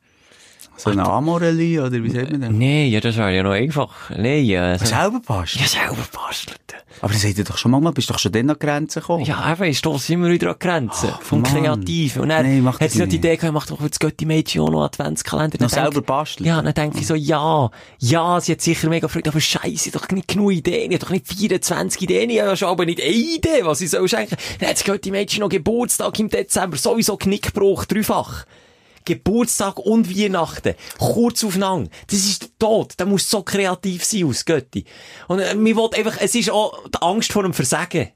So eine Amorelli, oder wie sagt man denn? Nee, ja, das wäre ja noch einfach. Nee, ja. so- Selber passt. Ja, selber bastelt. Aber das hat ihr doch schon mal, bist doch schon dann an die Grenze gekommen. Ja, eben, ich stosse immer wieder an Grenzen. vom Mann. Kreativen. Und dann Nee, mach hat das sie noch die. Idee gehabt, macht doch das Götti-Mädchen auch noch Adventskalender. Noch Dann denk- selber basteln? Ja, dann denke ich so, ja, ja, sie hat sicher mega Freude, aber scheiße, doch nicht genug Ideen, ich habe doch nicht 24 Ideen, ich habe schon aber nicht eine Idee, was ich soll schenken. Dann hat das Götti-Mädchen noch Geburtstag im Dezember, sowieso Knickbruch, dreifach. Geburtstag und Weihnachten. Kurz aufeinander. Das ist der Tod. Da muss so kreativ sein aus Götti. Und äh, mir will einfach, es ist auch die Angst vor dem Versagen.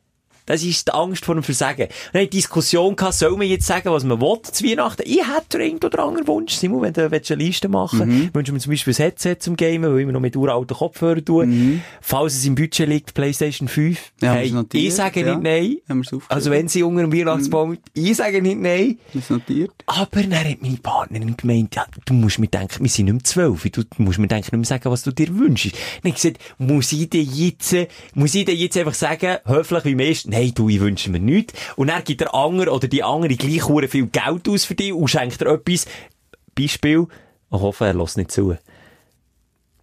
Das ist die Angst vor dem Versagen. Hatte die Diskussion gehabt, soll man jetzt sagen, was man will zu Weihnachten? Ich hätte einen oder anderen Wunsch. Simon, wenn du willst eine Liste machen Mhm. wünschen wir zum Beispiel ein Headset zum Gamen, weil ich immer noch mit uralten Kopfhörern tue. Falls es im Budget liegt, PlayStation 5. Mhm. Ja, haben hey, ich sage Ja. nicht nein. Haben aufgeschrieben? Also wenn sie unter dem Weihnachtsbaum, ich sage nicht nein. Das notiert. Aber dann hat meine Partnerin gemeint, ja, du musst mir denken, wir sind nicht mehr zwölf, du musst mir denken, nicht mehr sagen, was du dir wünschst. Dann habe ich gesagt, muss ich dir jetzt, muss ich dir jetzt einfach sagen, höflich wie meist, nein, du, ich wünsche mir nichts. Und dann gibt der andere oder die andere gleich viel Geld aus für dich und schenkt dir etwas. Beispiel, ich hoffe, er lässt nicht zu.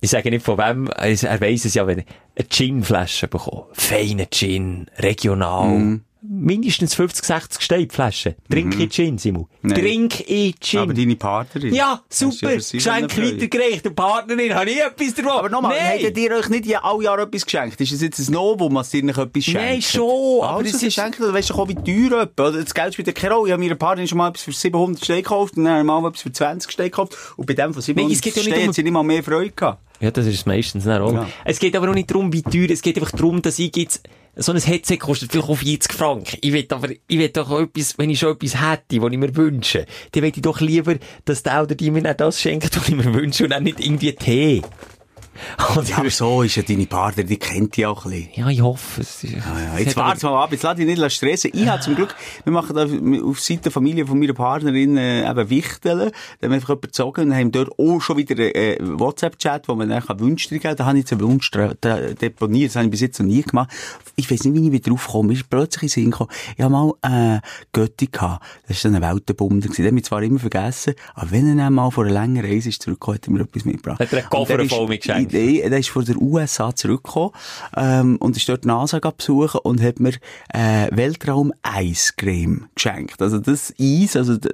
Ich sage nicht von wem, er weiss es ja, wenn ich eine Gin-Flasche bekomme. Feine Gin, regional. Mindestens 50, 60 steht Flaschen. Trink ich Gin, Simon. Nein. Trink ich Gin. Aber deine Partnerin. ja, super. Geschenk weitergereicht. Und Partnerin, habe ich etwas davon? Aber nochmal, Nein. habt ihr euch nicht ja alle Jahre etwas geschenkt? Ist es jetzt ein Novum, was ihr nicht etwas schenkt? Nein, schon, aber Aber es das ist- ist schenken, du weisst doch auch, wie teuer etwas. Das Geld spielt keine Rolle. Ich habe meiner Partnerin schon mal etwas für 700 Steine gekauft und dann mal etwas für 20 Steine gekauft. Und bei dem von 700 Nein, es geht ja nicht Steinen um- hat sie nicht mal mehr Freude gehabt. Ja, das ist es meistens nicht auch. Ja. Es geht aber auch nicht darum, wie teuer, es geht einfach darum, dass ich jetzt, so ein Headset kostet vielleicht auch 40 Franken. Ich will aber, ich will doch auch etwas, wenn ich schon etwas hätte, was ich mir wünsche, dann will ich doch lieber, dass der oder die mir das schenkt, was ich mir wünsche und dann nicht irgendwie Tee. [laughs] Ja, aber so ist ja deine Partnerin, die kennt die auch ein bisschen. ja, ich hoffe, es ist, Ja, ja. Jetzt warte mal ab, jetzt lass dich nicht stressen. Ich habe zum Glück, wir machen da auf Seite der Familie von meiner Partnerin äh, eben Wichteln. Da haben wir einfach jemanden gezogen und haben dort auch schon wieder äh, WhatsApp-Chat, wo man dann kann Wünsche geben Da habe ich jetzt einen Wunsch deponiert. Das habe ich bis jetzt noch nie gemacht. Ich weiß nicht, wie ich wieder draufgekommen bin. Ist plötzlich in den Sinn gekommen. Ich habe mal äh, Götti gehabt. Das war dann ein Weltenbummler. Den habe ich zwar immer vergessen, aber wenn er dann mal vor einer längeren Reise ist zurückgekommen, hat er mir etwas mitgebracht. Hat er einen Koffer ist- voll mit Nein, der ist von der USA zurückgekommen, ähm, und ist dort NASA besuchen und hat mir, äh, Weltraum-Eiscreme geschenkt. Also das Eis, also die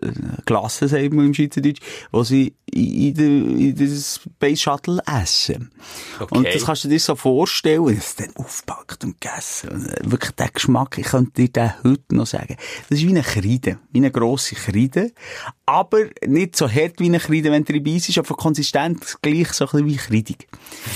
Glasse, sagt man im Schweizerdeutsch, was sie in, in, in das Space Shuttle essen. Okay. Und das kannst du dir so vorstellen, und es dann aufgepackt und gegessen. Und äh, wirklich der Geschmack, ich könnte dir den heute noch sagen. Das ist wie eine Kreide, wie eine grosse Kreide. Aber nicht so hart wie eine Kreide, wenn du dabei bist, aber von Konsistenz gleich so ein bisschen wie kreidig.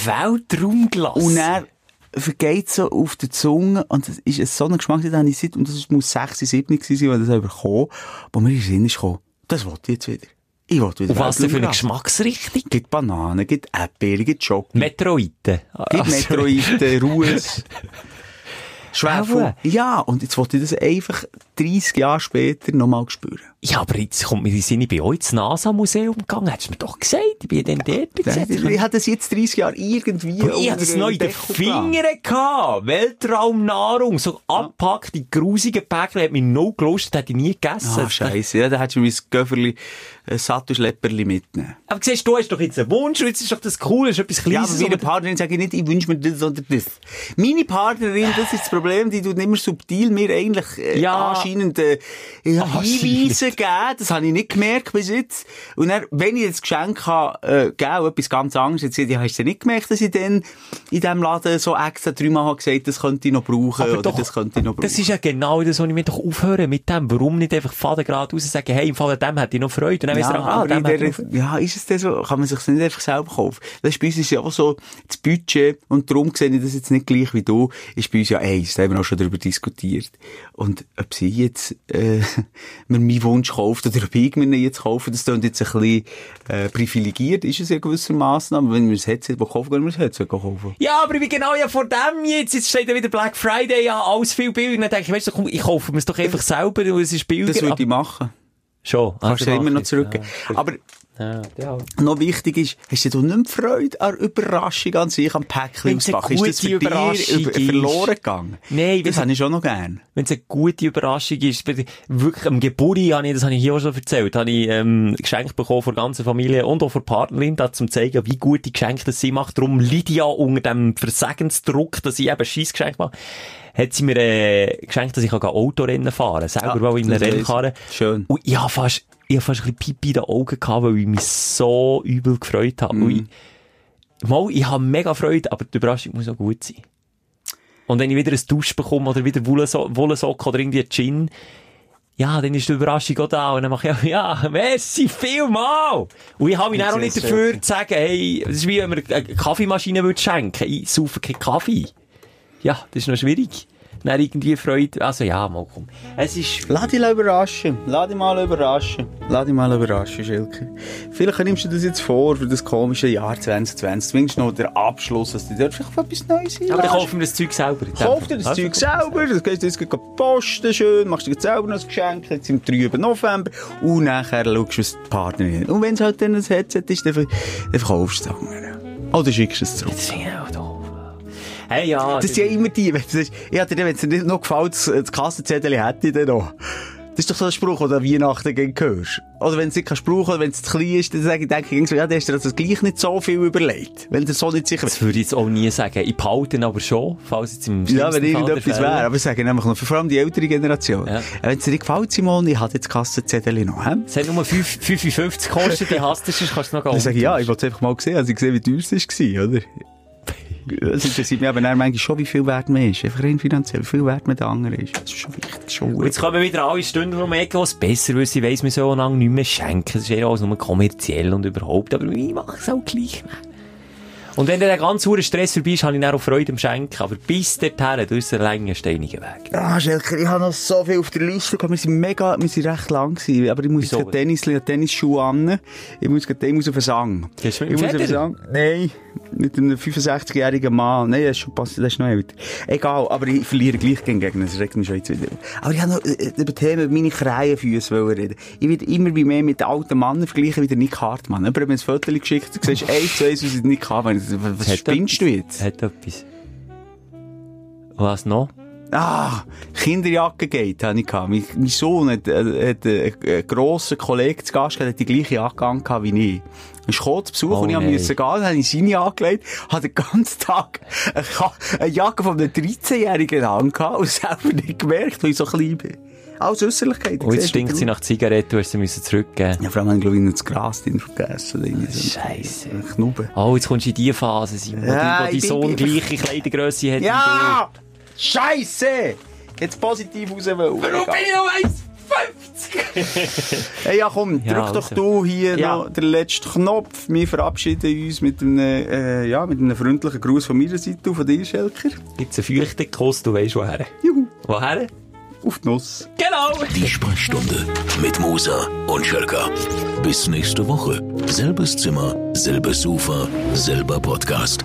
Weltraumglas. Und er vergeht so auf der Zunge und das ist ein so ein Geschmack, den ich seit, und das muss 6, 7 gewesen sein, als das bekommen, wo mir in den Sinn ist gekommen, das wollte ich jetzt wieder. Ich wollte wieder Und was denn für eine. Geschmacksrichtung? Gibt Bananen, gibt Erdbeeren, gibt Schoki, Metroiden. gibt Also- Metroiden, Ruhes, [laughs] Schwefel. Ja, und jetzt wollte ich das einfach 30 Jahre später nochmal spüren. Ja, aber jetzt kommt mir die Sinn, ich bin auch ins NASA-Museum gegangen. Hättest du mir doch gesagt, ich bin dann dort gesetzt. Ich, ich hatte das jetzt 30 Jahre irgendwie ich hatte das neu in den. Fingern gehabt. Weltraumnahrung. So abgepackt, die grusigen Päckchen, hat mich no gelustet, hätte ich nie gegessen. Ah, scheisse. Ja, da hättest du mein Göfferli, ein Sattelschlepperli mitnehmen. Aber siehst du, du hast doch jetzt einen Wunsch, und jetzt ist doch das cool, ist etwas Ja, Kleines. aber meine Partnerin ich nicht, ich wünsche mir das oder das. Meine Partnerin, das ist das Problem, die tut immer subtil mir eigentlich äh, Ja. Anscheinend äh. Hinweise geben. Das habe ich nicht gemerkt bis jetzt. Und dann, wenn ich jetzt Geschenk habe, äh, geben, etwas ganz anderes, jetzt ja, hast du nicht gemerkt, dass ich dann in diesem Laden so extra dreimal habe gesagt, das könnte ich noch brauchen Aber oder doch, das könnte ich noch brauchen. Das ist ja genau das, was ich mir doch aufhören mit dem. Warum nicht einfach Faden gerade raus sagen, hey, im Fall dem hätte ich noch Freude. Und dann Ja, weiss ah, aber dem ich der, ja, ist es denn so? Kann man sich nicht einfach selber kaufen? Das ist bei uns ist ja auch so, das Budget, und darum sehe ich das jetzt nicht gleich wie du, ist bei uns ja eins, da haben wir auch schon darüber diskutiert. Und ob sie jetzt, äh, [laughs] mir meinen Wunsch kauft oder ob ich mir jetzt kaufe, das klingt jetzt ein bisschen, äh, privilegiert, ist es ja gewissermaßen, aber wenn wir das Headset kaufen, können wir das Headset kaufen. Ja, aber ich bin genau ja vor dem jetzt. Jetzt steht ja wieder Black Friday, ja, alles viel billiger. Dann denke ich, weißt du, komm, ich kaufe mir es doch einfach selber, und es ist billiger. Das würde ich machen. Schon. Kannst du immer noch zurückgeben. Ja, Aber ja, ja. noch wichtig ist, hast du nicht mehr Freude an Überraschung an sich, am Päckchen auspacken? Ist das gute für Überraschung über- ist. verloren gegangen? Nein, das habe ich schon noch gern. wenn es eine gute Überraschung ist, wirklich am Geburi habe ich, das habe ich hier auch schon erzählt, habe ich ähm, Geschenk bekommen von der ganzen Familie und auch von der Partnerin, da zum zeigen, wie gut die Geschenke das sie macht. Darum ja unter dem Versagensdruck, dass ich eben Scheissgeschenk mache, hat sie mir äh, geschenkt, dass ich kann Autorennen fahren selber Ja, mal in einer. Rennkarre. Schön. Und ich habe fast, ich habe fast ein bisschen Pipi in den Augen gehabt, weil ich mich so übel gefreut habe. Und ich, mal, ich habe mega Freude, aber die Überraschung muss auch gut sein. Und wenn ich wieder ein Dusch bekomme oder wieder Wollenso- Wollensocken oder irgendwie Gin, ja, dann ist die Überraschung auch da. Und dann mache ich, auch, [laughs] ja, merci vielmal. Und ich habe mich dann auch nicht dafür zu sagen, hey, das ist wie wenn man eine Kaffeemaschine würde schenken. Ich saufe keinen Kaffee. Ja, das ist noch schwierig. Dann irgendwie Freude, also ja, mal komm. Es ist, Lass dich überraschen. Lass dich mal überraschen. Lass dich mal überraschen, Schilke. Vielleicht nimmst du das jetzt vor für das komische Jahr 2020. Zumindest noch der Abschluss, dass du dort vielleicht etwas Neues aber dann kaufen wir das Zeug selber. Kauf dir das Also, Zeug selber, das gehst du jetzt posten schön, machst dir selber noch ein Geschenk, jetzt im 3. November, und nachher schaust du, was die Partnerin. Und wenn es halt dann ein Headset ist, dann, dann verkaufst du es anderen. Oder schickst du es zurück. Das finde ich auch. Hey, ja. Das sind ja immer die, wenn es, ich hatte dir, wenn es dir nicht noch gefällt, das, das Kassenzettel hätte ich dann noch. Das ist doch so ein Spruch, den du an Weihnachten gegen hörst. Oder wenn es nicht kannst brauchen, oder wenn es zu klein ist, dann sage ich, denke ich, ja, hast du dir das gleich nicht so viel überlegt. Wenn du so nicht sicher Das würde ich jetzt auch nie sagen. Ich behalte ihn aber schon, falls jetzt im Ja, wenn der irgendetwas wäre. Aber ich sage nämlich noch, vor allem die ältere Generation. Ja. Wenn es dir nicht gefällt, Simon, ich habe jetzt das Kassenzettel noch, hä? Es hat nur 5 55 gekostet, die hast du, kannst du noch Dann sage ich, ja, ich wollte es einfach mal sehen, also ich gesehen, wie teuer es war, oder? Es interessiert mich aber dann manchmal schon, wie viel Wert man ist. Einfach rein finanziell, wie viel Wert man der andere ist. Das ist schon wichtig, schon jetzt kommen wieder alle Stunden um Ecke, was besser, weil sie weiss, wir so lange nicht mehr schenken. Das ist eher alles nur kommerziell und überhaupt. Aber ich mache es auch gleich. Und wenn der ganz hohe Stress vorbei ist, habe ich dann auch Freude am Schenken. Aber bis dorthin, du ist ein langer, steiniger Weg. Ah, Schelker, ich habe noch so viel auf der Liste gehabt. Wir sind mega, wir sind recht lang gewesen. Aber ich muss jetzt Tennis, Tennisschuhe an. Ich muss, grad- ich muss auf den Sang. Gehst du mit ich dem muss auf den Federer? Sang. Nein. Mit einem 65-jährigen Mann. Nein, das ist schon passiert, das ist noch älter. Egal, aber ich verliere gleich gegen Gegner. Das regt mich schon jetzt wieder. Aber ich habe noch äh, über Themen meine Krähenfüße reden. Ich werde immer wie mehr mit alten Männern vergleichen wie der Nick Hartmann. Jemand hat mir ein Foto geschickt, du siehst zu eins aus dem Nick Hartmann. Was Hat spinnst du jetzt? Hat etwas. Was noch? Ah, Kinderjacke geht, habe ich. Mein, mein Sohn hat, äh, hat äh, einen grossen Kollegen zu Gast gehabt, der hat die gleiche Jacke angehabt wie ich. Gekommen zu Besuch Oh und ich nein. musste gehen, dann habe ich seine angelegt, habe den ganzen Tag eine Jacke von einem 13-Jährigen angehabt und [laughs] selber nicht gemerkt, weil ich so klein bin. Alles Äußerlichkeit. Und jetzt stinkt sie nach Zigaretten, du hast sie müssen zurückgeben. Ja, vor allem habe ich, glaube ich, noch das Gras drin vergessen. Ein Knubben. Oh, jetzt kommst du in die Phase, Simon, Ja, wo, dein Sohn gleiche Kleidergrösse hat. Ja! Scheisse! Jetzt positiv raus wollen. du. bin ich noch 1,50? [laughs] Hey, ja, komm, drück Ja, doch also. du hier Ja. noch den letzten Knopf. Wir verabschieden uns mit einem, äh, ja, mit einem freundlichen Gruß von meiner Seite und von dir, Schelker. Gibt's einen feuchten Kuss, du weisst woher. Juhu, Woher? Auf die Nuss. Genau! Die Sprechstunde mit Musa und Schelka. Bis nächste Woche. Selbes Zimmer, selbes Sofa, selber Podcast.